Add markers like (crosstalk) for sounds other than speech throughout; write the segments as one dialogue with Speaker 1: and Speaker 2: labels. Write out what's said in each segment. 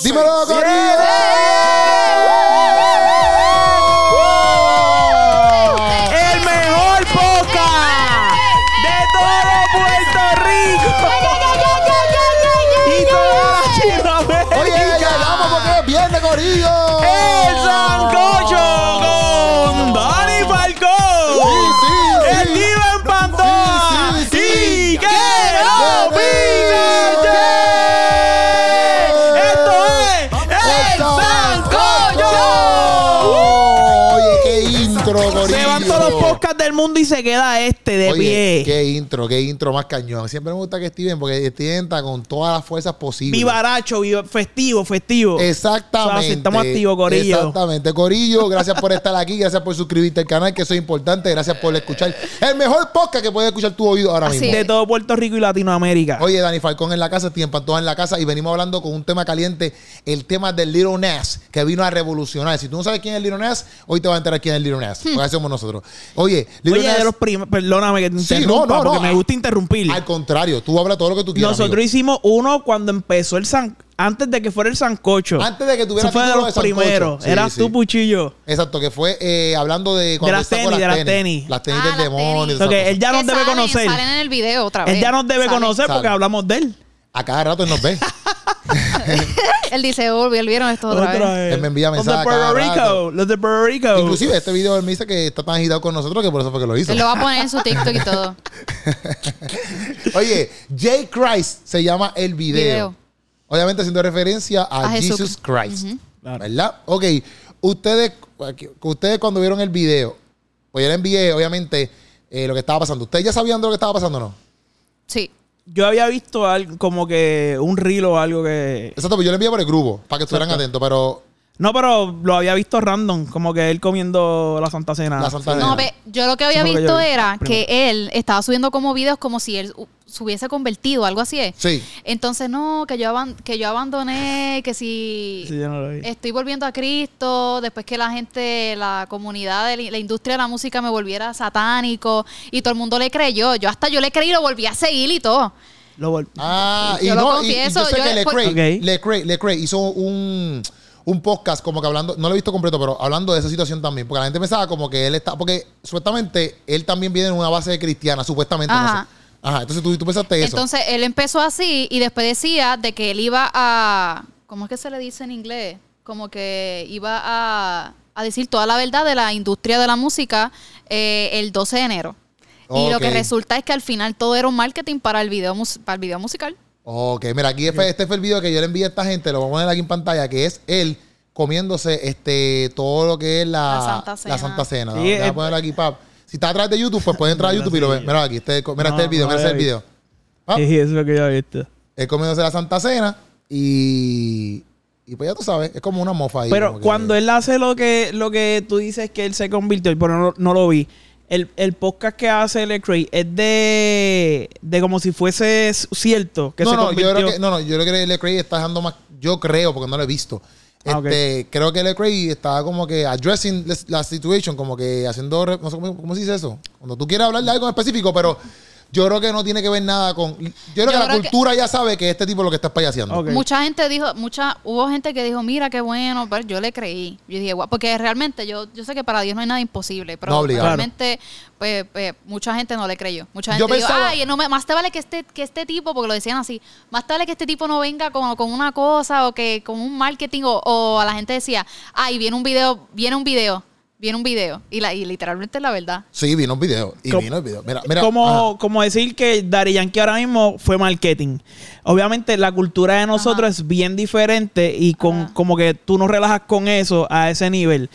Speaker 1: Dímelo, Corillo.
Speaker 2: Mundo y se queda este de
Speaker 1: Oye,
Speaker 2: pie.
Speaker 1: qué intro, qué intro más cañón. Siempre me gusta que Steven, porque Steven está con todas las fuerzas posibles.
Speaker 2: Vivaracho, viva- festivo, festivo.
Speaker 1: Exactamente.
Speaker 2: O sea, si estamos activos, Corillo.
Speaker 1: Exactamente, Corillo. Gracias por estar aquí, gracias por suscribirte al canal, que eso es importante. Gracias por escuchar el mejor podcast que puedes escuchar tu oído ahora
Speaker 3: Así
Speaker 1: mismo.
Speaker 2: de todo Puerto Rico y Latinoamérica.
Speaker 1: Oye, Dani Falcón en la casa, Tiempo en la casa y venimos hablando con un tema caliente, el tema del Little Nas, que vino a revolucionar. Si tú no sabes quién es el Little Nas, hoy te vas a enterar quién es el Little Nas, porque así somos nosotros. Oye, Little
Speaker 2: Oye,
Speaker 1: Nas,
Speaker 2: de los perdóname que te
Speaker 1: Sí,
Speaker 2: interrumpa,
Speaker 1: no, no, no.
Speaker 2: porque me gusta interrumpir.
Speaker 1: al contrario, tú hablas todo lo que tú quieras.
Speaker 2: Nosotros
Speaker 1: amigo.
Speaker 2: hicimos uno cuando empezó el san, antes de que fuera el sancocho.
Speaker 1: Antes de que tuviera
Speaker 2: Eso fue de los
Speaker 1: de
Speaker 2: primeros.
Speaker 1: Sí,
Speaker 2: Eras
Speaker 1: sí.
Speaker 2: tú, Puchillo.
Speaker 1: Exacto, que fue eh, hablando de cuando
Speaker 2: las
Speaker 1: él sacó
Speaker 2: tenis, de las tenis.
Speaker 1: Las tenis
Speaker 3: Ah,
Speaker 1: del
Speaker 3: las
Speaker 1: demonio.
Speaker 3: tenis.
Speaker 1: y esas
Speaker 2: So que
Speaker 1: cosas.
Speaker 2: él ya nos debe
Speaker 3: salen-
Speaker 2: conocer.
Speaker 3: Salen en el video otra vez.
Speaker 2: Él ya nos debe
Speaker 3: Salen.
Speaker 2: conocer porque
Speaker 1: Sale.
Speaker 2: hablamos de él.
Speaker 1: A cada rato él nos ve. (laughs)
Speaker 3: Él dice, oh, vieron esto otra, vez.
Speaker 1: Él me envía
Speaker 2: Los
Speaker 1: mensajes
Speaker 2: de
Speaker 1: cada
Speaker 2: Puerto
Speaker 1: rato.
Speaker 2: Rico. Los de Puerto Rico.
Speaker 1: Inclusive este video él me dice que está tan agitado con nosotros que por eso fue que lo hizo.
Speaker 3: Él lo va a poner en su TikTok y todo. (laughs)
Speaker 1: Oye, J. Christ se llama el video.
Speaker 3: Video.
Speaker 1: Obviamente haciendo referencia a. Jesus Christ.
Speaker 2: Claro.
Speaker 1: ¿Verdad? Ok. Ustedes, ustedes cuando vieron el video, pues yo le envié, obviamente, eh, lo que estaba pasando. ¿Ustedes ya sabían de lo que estaba pasando o no?
Speaker 3: Sí.
Speaker 2: Yo había visto algo, como que un reel o algo que...
Speaker 1: Exacto, pues yo le envié por el grupo, para que estuvieran
Speaker 2: Exacto.
Speaker 1: atentos, pero
Speaker 2: No, pero lo había visto random, como que él comiendo la Santa Cena.
Speaker 1: La Santa
Speaker 3: No, yo lo que había
Speaker 2: que
Speaker 3: visto
Speaker 2: yo
Speaker 3: era
Speaker 2: Primero.
Speaker 3: que él estaba subiendo como videos como si él se hubiese convertido, algo así es.
Speaker 1: sí.
Speaker 3: Entonces, no, que yo, aban- que yo abandoné, que si
Speaker 2: Sí, yo no lo vi.
Speaker 3: estoy volviendo a Cristo, después que la gente, la comunidad de la, industria de la música me volviera satánico y todo el mundo le creyó. Yo hasta yo le creí y lo volví a seguir y todo.
Speaker 2: Lo
Speaker 1: Ah, y
Speaker 3: Yo lo
Speaker 1: no, y- y
Speaker 3: confieso,
Speaker 1: yo sé
Speaker 3: yo-
Speaker 1: que
Speaker 3: pues-
Speaker 1: Lecrae,
Speaker 2: Ok.
Speaker 1: Lecrae, Lecrae hizo un, un podcast como que hablando, no lo he visto completo, pero hablando de esa situación también, porque la gente pensaba como que él está, porque supuestamente él también viene de una base cristiana, supuestamente, no
Speaker 3: Ajá.
Speaker 1: sé. Ajá, entonces tú, tú pensaste eso.
Speaker 3: Entonces él empezó así y después decía de que él iba a, ¿cómo es que se le dice en inglés? Como que iba a, a decir toda la verdad de la industria de la música eh, el 12 de enero. Y lo que resulta es que al final todo era un marketing para el video, para el video musical.
Speaker 1: Ok, mira, aquí este fue el video que yo le envié a esta gente, lo vamos a poner aquí en pantalla, que es él comiéndose este todo lo que es la,
Speaker 3: La Santa Cena.
Speaker 1: la Santa Cena.
Speaker 2: Sí,
Speaker 1: a
Speaker 2: eh,
Speaker 1: ponerlo aquí, pap. Si está atrás de YouTube, pues puedes entrar a YouTube y lo ves. Mira aquí, este, mira este es el video,
Speaker 2: No,
Speaker 1: mira este el video. Pap.
Speaker 2: Sí, eso es lo que yo había visto.
Speaker 1: Él comiéndose la Santa Cena y. Y pues ya tú sabes, es como una mofa ahí.
Speaker 2: Pero
Speaker 1: que-
Speaker 2: cuando él hace lo que, lo que tú dices que él se convirtió, pero no, no lo vi. El, el podcast que hace Lecrae es de, de como si fuese cierto que
Speaker 1: no,
Speaker 2: se
Speaker 1: no, yo
Speaker 2: convirtió.
Speaker 1: creo que, no, no, yo creo que Lecrae está dejando más. Yo creo, porque no lo he visto.
Speaker 2: Ah.
Speaker 1: Este, Creo que Lecrae está como que addressing la situation, como que haciendo. re- No sé cómo, cómo se dice eso. Cuando tú quieres hablar de algo en específico, pero yo creo que no tiene que ver nada con. Yo creo que la
Speaker 3: creo que-
Speaker 1: cultura ya sabe que este tipo es lo que está payaseando.
Speaker 3: Mucha gente dijo, mucha, hubo gente que dijo, mira qué bueno, pero yo le creí. Yo dije, "Guau", porque realmente yo, yo sé que para Dios no hay nada imposible, pero
Speaker 1: No,
Speaker 3: realmente, pues, pues, mucha gente no le creyó. Mucha
Speaker 1: Yo
Speaker 3: gente dijo,
Speaker 1: pensaba-
Speaker 3: ay, no me- más te vale que este, que este tipo, porque lo decían así, más te vale que este tipo no venga con, con una cosa o que con un marketing, o, o a la gente decía, ay, viene un video, viene un video, viene un video. Y, la, y literalmente es la verdad.
Speaker 1: Sí, vino un video. Y vino el video. Mira, mira.
Speaker 2: como, como decir que Daddy Yankee ahora mismo fue marketing. Obviamente la cultura de nosotros es bien diferente y con
Speaker 3: Ajá.
Speaker 2: como que tú no relajas con eso a ese nivel.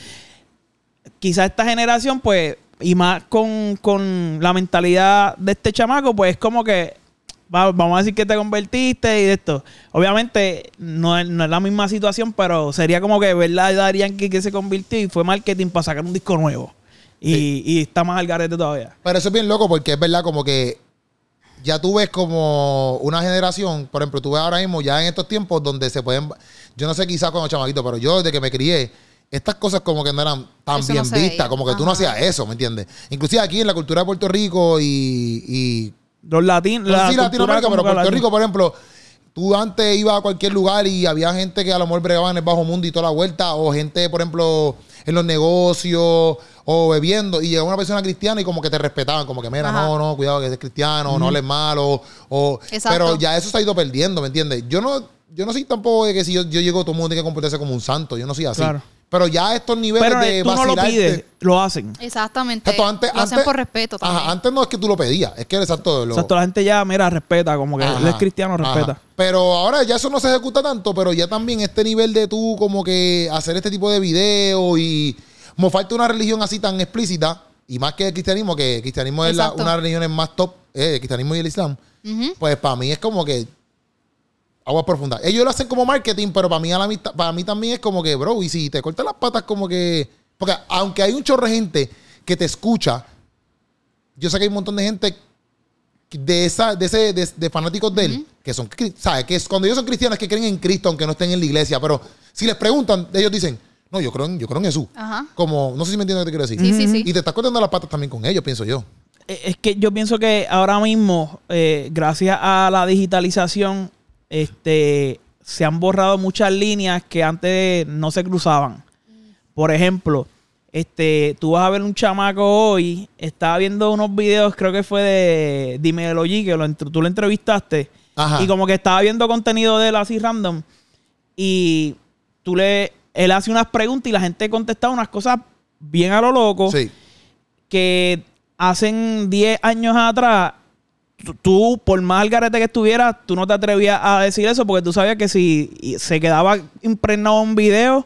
Speaker 2: Quizás esta generación, pues, y más con, con la mentalidad de este chamaco, pues es como que va- vamos a decir que te convertiste y de esto. Obviamente no es, no es la misma situación, pero sería como que verdad Daddy Yankee que se convirtió y fue marketing para sacar un disco nuevo. Y, y está más al garete todavía.
Speaker 1: Pero eso es bien loco porque es verdad como que ya tú ves como una generación, por ejemplo, tú ves ahora mismo ya en estos tiempos donde se pueden, yo no sé quizás con los chamaquitos, pero yo desde que me crié, estas cosas como que no eran tan
Speaker 3: Eso
Speaker 1: bien vistas, como que tú no hacías eso, ¿me entiendes? Inclusive aquí en la cultura de Puerto Rico y, y
Speaker 2: Los latinos.
Speaker 1: no sé si Latinoamérica, pero Puerto Rico, por ejemplo, tú antes ibas a cualquier lugar y había gente que a lo mejor bregaba en el bajo mundo y toda la vuelta, o gente, por ejemplo, en los negocios o bebiendo, y llegaba una persona cristiana y como que te respetaban, como que, mira,
Speaker 3: Ajá.
Speaker 1: no, no, cuidado que es cristiano, no hables malo, o... Pero ya eso se ha ido perdiendo, ¿me entiendes? Yo no, yo no soy tampoco de que si yo, yo llego, todo el mundo tiene que comportarse como un santo, yo no soy así.
Speaker 2: Claro.
Speaker 1: Pero ya estos niveles
Speaker 2: Pero
Speaker 1: de
Speaker 2: eh, tú no lo
Speaker 1: vacilarte-
Speaker 2: pides, lo hacen.
Speaker 3: Exactamente.
Speaker 1: Exacto, antes,
Speaker 3: lo hacen
Speaker 1: antes-
Speaker 3: por respeto también.
Speaker 1: Ajá, antes no es que tú lo pedías, es que exacto. Lo,
Speaker 2: O sea, toda la gente ya, mira, respeta, como que él
Speaker 1: Ajá,
Speaker 2: es cristiano, respeta.
Speaker 1: ajá. Pero ahora ya eso no se ejecuta tanto, pero ya también este nivel de tú como que hacer este tipo de videos y mofarte una religión así tan explícita, y más que el cristianismo, que el cristianismo es la,
Speaker 3: Exacto.
Speaker 1: una de las religiones más top, eh, el cristianismo y el islam,
Speaker 3: Ujú.
Speaker 1: pues para mí es como que agua profunda. Ellos lo hacen como marketing, pero para mí, a la mitad- para mí también es como que, bro, y si te cortas las patas como que... Porque aunque hay un chorro de gente que te escucha, yo sé que hay un montón de gente de esa de ese de, de fanáticos de él que son sabes que es, cuando ellos son cristianos que creen en Cristo aunque no estén en la iglesia pero si les preguntan ellos dicen no yo creo en yo creo en Jesús
Speaker 3: Ajá.
Speaker 1: como no sé si me entiendes lo que te quiero decir
Speaker 3: Sí, sí, sí.
Speaker 1: y te estás cortando las patas también con ellos pienso yo
Speaker 2: Eh, Es que yo pienso que ahora mismo, eh, gracias a la digitalización, este, se han borrado muchas líneas que antes no se cruzaban. Por ejemplo, este, tú vas a ver un chamaco hoy, estaba viendo unos videos, creo que fue de Dímelo G, que lo, tú lo entrevistaste,
Speaker 1: Ajá.
Speaker 2: y como que estaba viendo contenido de él así random, y tú le, él hace unas preguntas y la gente contestaba unas cosas bien a lo loco
Speaker 1: sí
Speaker 2: que hacen 10 años atrás, tú- por más al garete que estuvieras, tú no te atrevías a decir eso porque tú sabías que si se quedaba impregnado un video,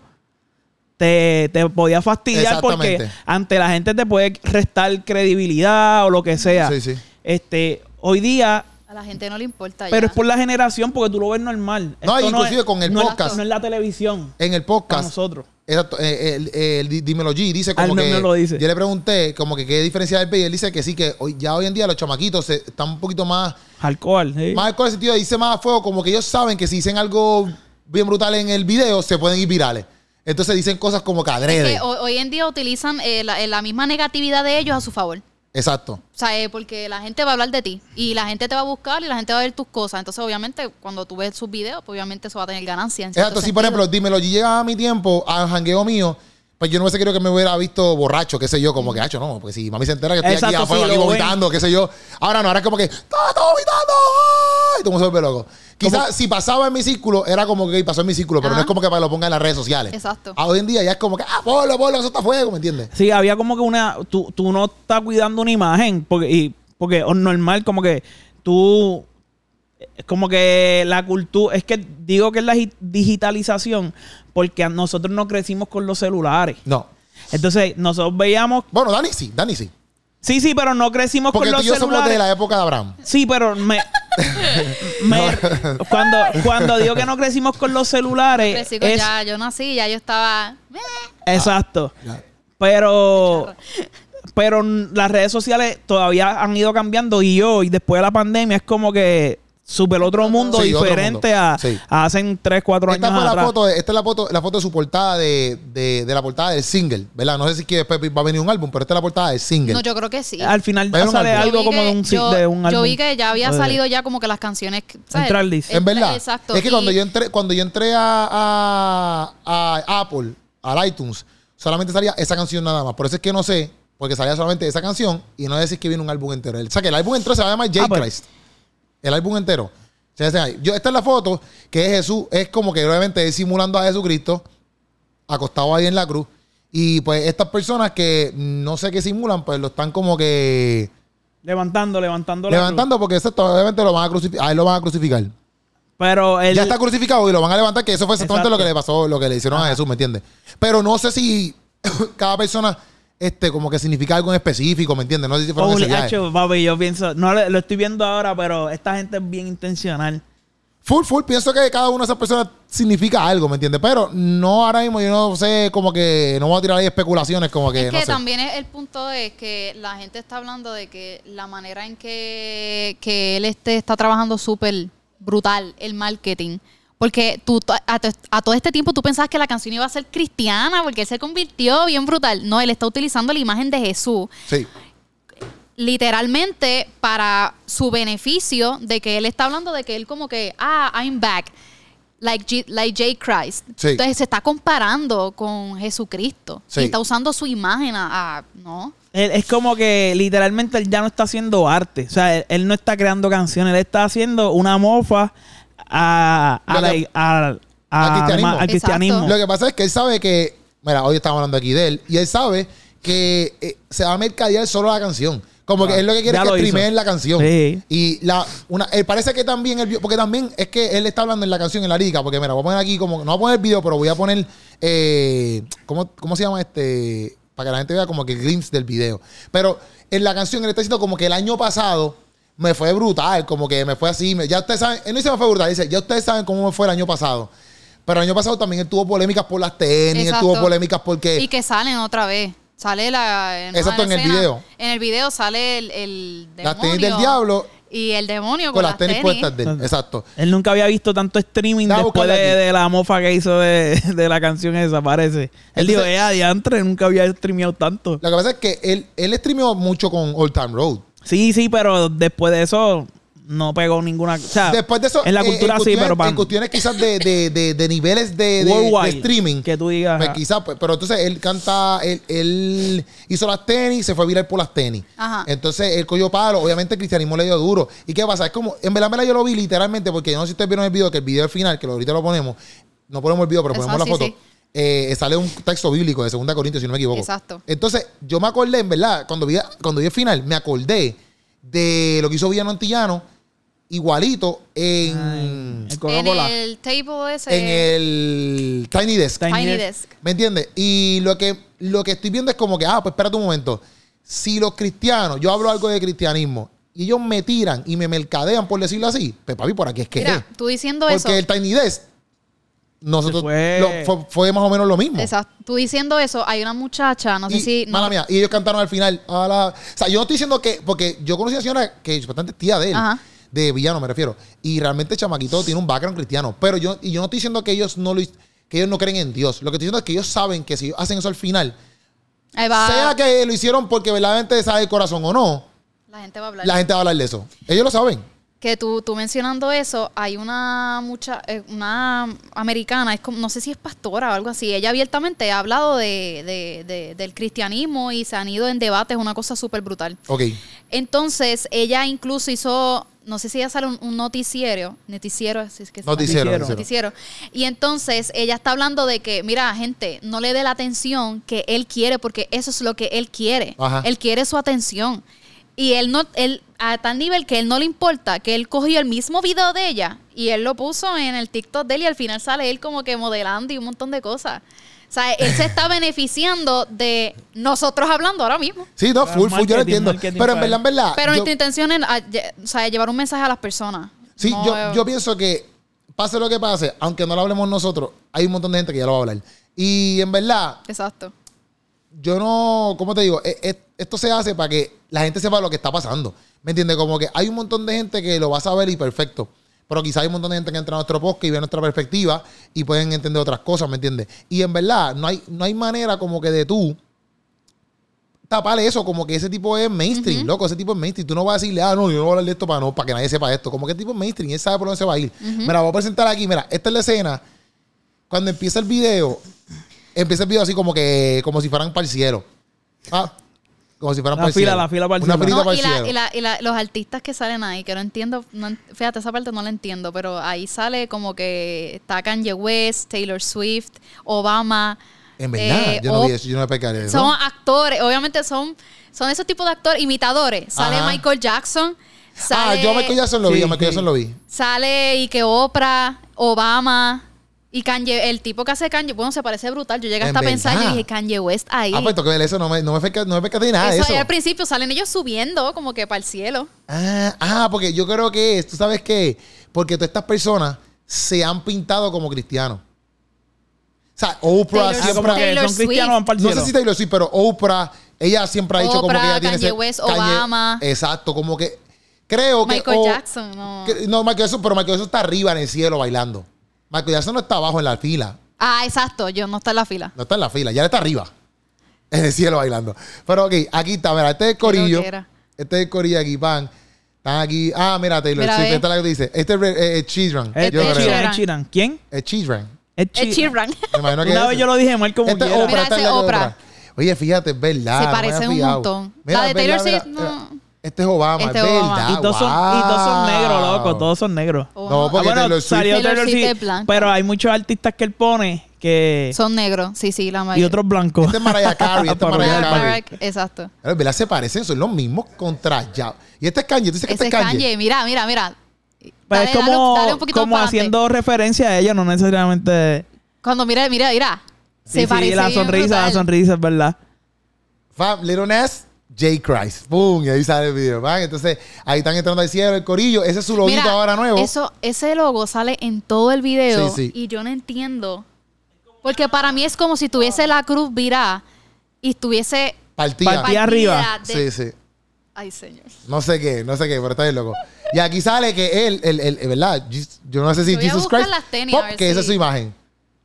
Speaker 2: te, te podía fastidiar porque ante la gente te puede restar credibilidad o lo que sea.
Speaker 1: sí sí
Speaker 2: Este, hoy día,
Speaker 3: A la gente no le importa
Speaker 2: pero
Speaker 3: ya.
Speaker 2: es por la generación porque tú lo ves normal.
Speaker 1: No,
Speaker 2: Esto
Speaker 1: inclusive
Speaker 2: es-
Speaker 1: con el
Speaker 2: no es-
Speaker 1: podcast.
Speaker 2: no es la televisión
Speaker 1: en el
Speaker 2: para
Speaker 1: podcast
Speaker 2: nosotros.
Speaker 1: exacto, eh, el, el, el Dímelo G dice como que
Speaker 2: no lo dice.
Speaker 1: yo le pregunté como que qué diferencia hay y él dice que sí que hoy, ya hoy en día los chamaquitos se- están un poquito más
Speaker 2: Alcohol, ¿sí?
Speaker 1: Más con el sentido de dice más a fuego, como que ellos saben que si dicen algo bien brutal en el video, se pueden ir virales. Entonces dicen cosas como que
Speaker 3: Es
Speaker 1: adrede.
Speaker 3: que hoy, hoy en día utilizan eh, la, eh, la misma negatividad de ellos a su favor.
Speaker 1: Exacto.
Speaker 3: O sea, eh, porque la gente va a hablar de ti y la gente te va a buscar y la gente va a ver tus cosas. Entonces, obviamente, cuando tú ves sus videos, pues obviamente eso va a tener ganancia. En
Speaker 1: Exacto. Si por ejemplo, dímelo, yo llegaba a mi tiempo, a jangueo mío, pues yo no hubiese querido que me hubiera visto borracho, qué sé yo, como que, hacho, no, pues si mami se entera que estoy aquí afuera,
Speaker 2: sí,
Speaker 1: aquí
Speaker 2: ven.
Speaker 1: vomitando, qué sé yo. Ahora no, ahora es como que, ¡estaba está vomitando! ¡Ay! Y todo el mundo se vuelve loco. Quizás si pasaba en mi círculo, era como que pasó en mi círculo, pero no es como que para que lo ponga en las redes sociales.
Speaker 3: Exacto.
Speaker 1: A hoy en día ya es como que, ah, ponlo, ponlo, eso está fuego, ¿me entiendes?
Speaker 2: Sí, había como que una. Tú, tú no estás cuidando una imagen. Porque, y, porque normal, como que tú. Es como que la cultura. Es que digo que es la gi- digitalización. Porque nosotros no crecimos con los celulares.
Speaker 1: No.
Speaker 2: Entonces, nosotros veíamos.
Speaker 1: Bueno, Dani sí, Dani sí.
Speaker 2: Sí, sí, pero no crecimos
Speaker 1: Porque
Speaker 2: con
Speaker 1: tú
Speaker 2: los
Speaker 1: y yo somos
Speaker 2: celulares.
Speaker 1: de la época de Abraham.
Speaker 2: Sí, pero me, (laughs) me- cuando, cuando digo que no crecimos con los celulares.
Speaker 3: Crecí con-
Speaker 2: es-
Speaker 3: ya yo nací, ya yo estaba.
Speaker 2: Exacto.
Speaker 1: Ya.
Speaker 2: Pero, pero las redes sociales todavía han ido cambiando y hoy, después de la pandemia, es como que super otro mundo
Speaker 1: Sí, otro
Speaker 2: diferente
Speaker 1: mundo.
Speaker 2: a,
Speaker 1: Sí.
Speaker 2: a hace 3, 4 años
Speaker 1: Esta fue la
Speaker 2: atrás.
Speaker 1: foto, esta es la foto, la foto de su portada de, de, de la portada del single, ¿verdad? No sé si que después va a venir un álbum, pero esta es la portada del single.
Speaker 3: No, yo creo que sí.
Speaker 2: Al final sale algo como de un,
Speaker 3: yo,
Speaker 2: de un álbum.
Speaker 3: yo vi que ya había
Speaker 2: Eh,
Speaker 3: salido ya como que las canciones. ¿sabes?
Speaker 1: En verdad.
Speaker 3: Exacto.
Speaker 1: Es que
Speaker 3: y-
Speaker 1: cuando yo entré, cuando yo entré a, a- a Apple, al iTunes, solamente salía esa canción nada más. Por eso es que no sé, porque salía solamente esa canción y no decir que viene un álbum entero. O sea que el álbum entero se va a llamar J
Speaker 2: Ah, pues.
Speaker 1: El álbum entero. Ahí. Yo, esta es la foto que es Jesús, es como que obviamente es simulando a Jesucristo, acostado ahí en la cruz. Y pues estas personas que no sé qué simulan, pues lo están como que
Speaker 2: Levantando, levantando la
Speaker 1: levantando porque exacto, obviamente lo van a crucificar. A él lo van a crucificar.
Speaker 2: Pero él,
Speaker 1: Ya está crucificado y lo van a levantar, que eso fue exactamente
Speaker 2: Exacto.
Speaker 1: lo que le pasó, lo que le hicieron a Jesús, ¿me entiendes? Pero no sé si (coughs) cada persona, este, como que significa algo en específico, ¿me entiendes? No sé si fueron
Speaker 2: Holy,
Speaker 1: ese viaje.
Speaker 2: hacho, papi, yo pienso, no le- lo estoy viendo ahora, pero esta gente es bien intencional.
Speaker 1: Full, full, pienso que cada una de esas personas significa algo, ¿me entiendes? Pero no ahora mismo, yo no sé, como que no voy a tirar ahí especulaciones, como que
Speaker 3: Es
Speaker 1: no
Speaker 3: que
Speaker 1: sé.
Speaker 3: también es- el punto es que la gente está hablando de que la manera en que, que él este, está trabajando súper brutal el marketing. Porque tú a, a- a todo este tiempo tú pensabas que la canción iba a ser cristiana porque él se convirtió bien brutal. No, él está utilizando la imagen de Jesús.
Speaker 1: Sí.
Speaker 3: literalmente para su beneficio de que él está hablando de que él como que, ah, I'm back. Like, G- like J. Christ.
Speaker 1: Sí.
Speaker 3: Entonces se está comparando con Jesucristo.
Speaker 1: Sí.
Speaker 3: Y está usando su imagen a... a- no.
Speaker 2: Él- es como que literalmente él ya no está haciendo arte. O sea, él, él no está creando canciones, él está haciendo una mofa a, a
Speaker 1: que-
Speaker 2: a- a-
Speaker 1: Al cristianismo.
Speaker 2: al cristianismo.
Speaker 1: Lo que pasa es que él sabe que, mira, hoy estamos hablando aquí de él, y él sabe que eh, se va a mercadear solo la canción. Como que
Speaker 2: Ah,
Speaker 1: él lo que quiere es que streameen la canción.
Speaker 2: Sí.
Speaker 1: Y la, una, él parece que también, él, porque también es que él está hablando en la canción, en la lírica, porque mira, voy a poner aquí como, no voy a poner el video, pero voy a poner, eh, ¿cómo, ¿cómo se llama este? Para que la gente vea como que el glimpse del video. Pero en la canción él está diciendo como que el año pasado me fue brutal, como que me fue así, me- ya ustedes saben, él no dice me fue brutal, dice, ya ustedes saben cómo me fue el año pasado. Pero el año pasado también él tuvo polémicas por las tenis, él tuvo polémicas porque...
Speaker 3: Y que salen otra vez. Sale la... en
Speaker 1: Exacto, en el
Speaker 3: escena,
Speaker 1: video.
Speaker 3: En el video sale el, el
Speaker 1: Las tenis del diablo
Speaker 3: Y el demonio con,
Speaker 1: con las tenis, puestas de él.
Speaker 2: Exacto. Él nunca había visto tanto streaming
Speaker 1: Estaba
Speaker 2: después de la mofa que hizo de, de la canción esa, parece. Él
Speaker 1: Entonces-
Speaker 2: dijo, eh, adiantre, nunca había streameado tanto.
Speaker 1: Lo que pasa es que él, él streameó mucho con Old Time Road.
Speaker 2: Sí, sí, pero después de eso no pegó ninguna... O sea,
Speaker 1: Después de eso,
Speaker 2: en la
Speaker 1: eh,
Speaker 2: cultura sí, pero para...
Speaker 1: en cuestiones quizás de, de, de, de niveles de, de- de
Speaker 2: Worldwide,
Speaker 1: streaming.
Speaker 2: que tú digas,
Speaker 1: Pues
Speaker 2: ajá.
Speaker 1: quizás, pues, pero entonces él canta, él, él hizo las tenis, se fue viral por las tenis.
Speaker 3: Ajá.
Speaker 1: Entonces él cogió palo, obviamente el cristianismo le dio duro. ¿Y qué pasa? Es como, en verdad, yo lo vi literalmente, porque yo no sé si ustedes vieron el video, que el video al final, que ahorita lo ponemos, no ponemos el video, pero
Speaker 3: Eso,
Speaker 1: ponemos la
Speaker 3: sí,
Speaker 1: foto.
Speaker 3: sí.
Speaker 1: Eh, sale un texto bíblico de 2 Corintios, si no me equivoco.
Speaker 3: Exacto.
Speaker 1: Entonces, yo me acordé, en verdad, cuando vi, cuando vi el final, me acordé de lo que hizo Villano Antillano, igualito en,
Speaker 2: el
Speaker 3: En el table ese.
Speaker 1: en el Tiny Desk.
Speaker 2: Tiny
Speaker 3: Tiny
Speaker 2: Desk.
Speaker 3: Desk.
Speaker 1: ¿Me entiendes? Y lo que, lo que estoy viendo es como que, ah, pues espérate un momento. Si los cristianos, yo hablo algo de cristianismo, y ellos me tiran y me mercadean, por decirlo así, pues papi, por aquí es que
Speaker 3: Mira,
Speaker 1: es.
Speaker 3: tú diciendo
Speaker 1: Porque
Speaker 3: eso.
Speaker 1: el Tiny Desk, nosotros,
Speaker 2: Fue-
Speaker 1: lo- fue, fue más o menos lo mismo.
Speaker 3: Exacto. Tú diciendo eso, hay una muchacha, no sé si. no-
Speaker 1: mala mía, y ellos cantaron al final. a la- o sea, yo no estoy diciendo que, porque yo conocí a una señora que bastante tía de él,
Speaker 3: Ajá.
Speaker 1: de villano me refiero, y realmente chamaquito tiene un background cristiano, pero yo, y yo no estoy diciendo que ellos no lo, que ellos no creen en Dios. Lo que estoy diciendo es que ellos saben que si ellos hacen eso al final,
Speaker 3: Ahí va.
Speaker 1: sea que lo hicieron porque verdaderamente sabe el corazón o no,
Speaker 3: La gente va a hablar.
Speaker 1: la gente va a hablar de eso. Ellos lo saben.
Speaker 3: Que tú, tú mencionando eso, hay una mucha, eh, una americana, es como, no sé si es pastora o algo así, ella abiertamente ha hablado de, de- de- del cristianismo y se han ido en debates, una cosa súper brutal.
Speaker 1: Ok.
Speaker 3: Entonces, ella incluso hizo, no sé si ella sale un, un noticiero, noticiero, así es que.
Speaker 1: Noticiero.
Speaker 2: noticiero.
Speaker 1: noticiero.
Speaker 3: Y entonces ella está hablando de que, mira, gente, no le dé la atención que él quiere, porque eso es lo que él quiere.
Speaker 1: Ajá.
Speaker 3: Él quiere su atención. Y él no, él, a tal nivel que él no le importa, que él cogió el mismo video de ella y él lo puso en el TikTok de él y al final sale él como que modelando y un montón de cosas. O sea, él se está (laughs) beneficiando de nosotros hablando ahora mismo.
Speaker 1: Sí, no, full, full, yo lo entiendo. Pero en verdad, en verdad.
Speaker 3: Pero
Speaker 1: yo-
Speaker 3: nuestra intención es a- lle- o sea, llevar un mensaje a las personas.
Speaker 1: Sí,
Speaker 3: No,
Speaker 1: yo, yo pienso que pase lo que pase, aunque no lo hablemos nosotros, hay un montón de gente que ya lo va a hablar. Y en verdad,
Speaker 3: Exacto.
Speaker 1: yo no, ¿cómo te digo? E- e- Esto se hace para que la gente sepa lo que está pasando. ¿Me entiendes? Como que hay un montón de gente que lo va a saber y perfecto. Pero quizá hay un montón de gente que entra a nuestro podcast y ve nuestra perspectiva y pueden entender otras cosas, ¿me entiendes? Y en verdad, no hay, no hay manera como que de tú tapar eso, como que ese tipo es mainstream, loco, ese tipo es mainstream. Tú no vas a decirle, ah, no, yo no voy a hablar de esto para, no, para que nadie sepa esto. Como que el tipo es mainstream, él sabe por dónde se va a ir. Mira, voy a presentar aquí, mira, esta es la escena. Cuando empieza el video, empieza el video así como que, como si fueran cielo. Ah, como si fueran
Speaker 2: La
Speaker 1: para el
Speaker 2: fila,
Speaker 1: cielo.
Speaker 2: la fila para el
Speaker 1: Una
Speaker 2: cielo.
Speaker 3: No,
Speaker 1: para
Speaker 3: y,
Speaker 1: el
Speaker 3: la-
Speaker 1: cielo.
Speaker 3: y la- y la- los artistas que salen ahí, que no entiendo, no fíjate, esa parte no la entiendo, pero ahí sale como que está Kanye West, Taylor Swift, Obama.
Speaker 1: En verdad,
Speaker 3: eh,
Speaker 1: yo no vi eso, yo no me pecaré eso.
Speaker 3: Son actores, obviamente son, son esos tipos de actores, imitadores. Sale
Speaker 1: Ajá.
Speaker 3: Michael Jackson.
Speaker 1: Ah,
Speaker 3: Sale,
Speaker 1: yo a Michael Jackson lo vi,
Speaker 2: Sí,
Speaker 1: a Michael
Speaker 2: sí.
Speaker 1: Jackson lo vi.
Speaker 3: Sale y que Oprah, Obama. Y Kanye, el tipo que hace Kanye, bueno, se parece brutal. Yo llegué hasta a pensar,
Speaker 1: verdad.
Speaker 3: dije, Kanye West ahí.
Speaker 1: Ah, pues tengo que ver eso, no me, no me, no me de nada de
Speaker 3: eso,
Speaker 1: eso.
Speaker 3: ahí al principio salen ellos subiendo como que para el cielo.
Speaker 1: Ah, ah, porque yo creo que es, tú sabes qué, porque todas estas personas se han pintado como cristianos. O sea, Oprah
Speaker 3: Taylor
Speaker 1: siempre...
Speaker 2: como que
Speaker 3: Taylor
Speaker 2: son cristianos van para el
Speaker 1: No sé si Taylor Swift, pero Oprah, ella siempre ha dicho como que
Speaker 3: Oprah,
Speaker 1: ella tiene
Speaker 3: Kanye
Speaker 1: ese-
Speaker 3: West, Obama.
Speaker 1: Exacto, como que creo que...
Speaker 3: Michael Jackson, no.
Speaker 1: que- no, Michael Jackson, pero Michael Jackson está arriba en el cielo bailando. Michael Jackson no está abajo en la fila.
Speaker 3: Ah, exacto, yo no está en la fila.
Speaker 1: No está en la fila, ya está arriba. (laughs) En el cielo bailando. Pero ok, aquí está, mira, este es el corillo. Este es el corillo aquí, pan. Están aquí. Ah, mira, Taylor
Speaker 3: Mira,
Speaker 1: Swift. Esta es la que te dice. Este es eh, eh, Yo
Speaker 3: Ed
Speaker 1: creo.
Speaker 2: Sheeran,
Speaker 3: Sheeran.
Speaker 2: Ed Sheeran. ¿Quién?
Speaker 1: Es. Me imagino que
Speaker 2: Una
Speaker 1: es
Speaker 2: vez yo lo dije mal como
Speaker 1: es
Speaker 2: quiera.
Speaker 1: Oprah,
Speaker 3: Mira,
Speaker 1: es
Speaker 3: ese Oprah.
Speaker 1: Oprah. Oye, fíjate, es verdad.
Speaker 3: Se
Speaker 1: no me
Speaker 3: parecen
Speaker 1: había
Speaker 3: un montón.
Speaker 1: Mira,
Speaker 3: La de
Speaker 1: es
Speaker 3: Taylor Swift, no.
Speaker 1: Este es Obama,
Speaker 3: Este
Speaker 1: es
Speaker 3: es Obama.
Speaker 1: verdad.
Speaker 2: Y todos, son, y todos son negros, loco. Todos son negros.
Speaker 1: No, porque
Speaker 2: Ah, bueno,
Speaker 1: Taylor Swift-
Speaker 2: salió
Speaker 3: Taylor
Speaker 2: Taylor
Speaker 3: Swift
Speaker 2: Swift,
Speaker 3: es blanca.
Speaker 2: pero hay muchos artistas que él pone que
Speaker 3: Son negros, sí, sí, la
Speaker 2: y
Speaker 3: mayoría.
Speaker 2: otros blancos.
Speaker 1: Este es Mariah (laughs) Carey, este es
Speaker 2: Para
Speaker 1: Mariah. Carey.
Speaker 3: Barack, Exacto.
Speaker 1: Pero, ¿verdad? Se parecen, son los mismos contra ya. Y este es Kanye. ¿Tú dices que este
Speaker 3: es
Speaker 1: es Kanye?
Speaker 3: Kanye. Mira, mira, mira.
Speaker 2: Pero
Speaker 3: Dale,
Speaker 2: es
Speaker 3: dale,
Speaker 2: como,
Speaker 3: dale un poquito
Speaker 2: como
Speaker 3: para adelante.
Speaker 2: haciendo referencia a ellos, no necesariamente.
Speaker 3: Cuando mira, mira, mira.
Speaker 2: Sí,
Speaker 3: Se
Speaker 2: sí,
Speaker 3: parece
Speaker 2: la
Speaker 3: bien
Speaker 2: sonrisa, la
Speaker 3: brutal.
Speaker 2: sonrisa, es verdad.
Speaker 1: Fam, Little Ness, J. Christ. ¡Pum! Y ahí sale el video. ¿van? Entonces, ahí están entrando al cielo, el corillo. Ese es su loguito
Speaker 3: Mira,
Speaker 1: ahora nuevo.
Speaker 3: Eso, ese logo sale en todo el video
Speaker 1: Sí, sí.
Speaker 3: y yo no entiendo. Porque para mí es como si tuviese la cruz virada y estuviese
Speaker 1: Partida.
Speaker 2: Partida. arriba.
Speaker 3: de-
Speaker 1: Sí, sí.
Speaker 3: Ay, señor.
Speaker 1: No sé qué, no sé qué, pero está bien loco. Y aquí sale que él, el, el, el- ¿verdad? Yo no sé si Jesus Christ.
Speaker 3: las tenis,
Speaker 1: Pop,
Speaker 3: a ver
Speaker 1: que esa es su imagen.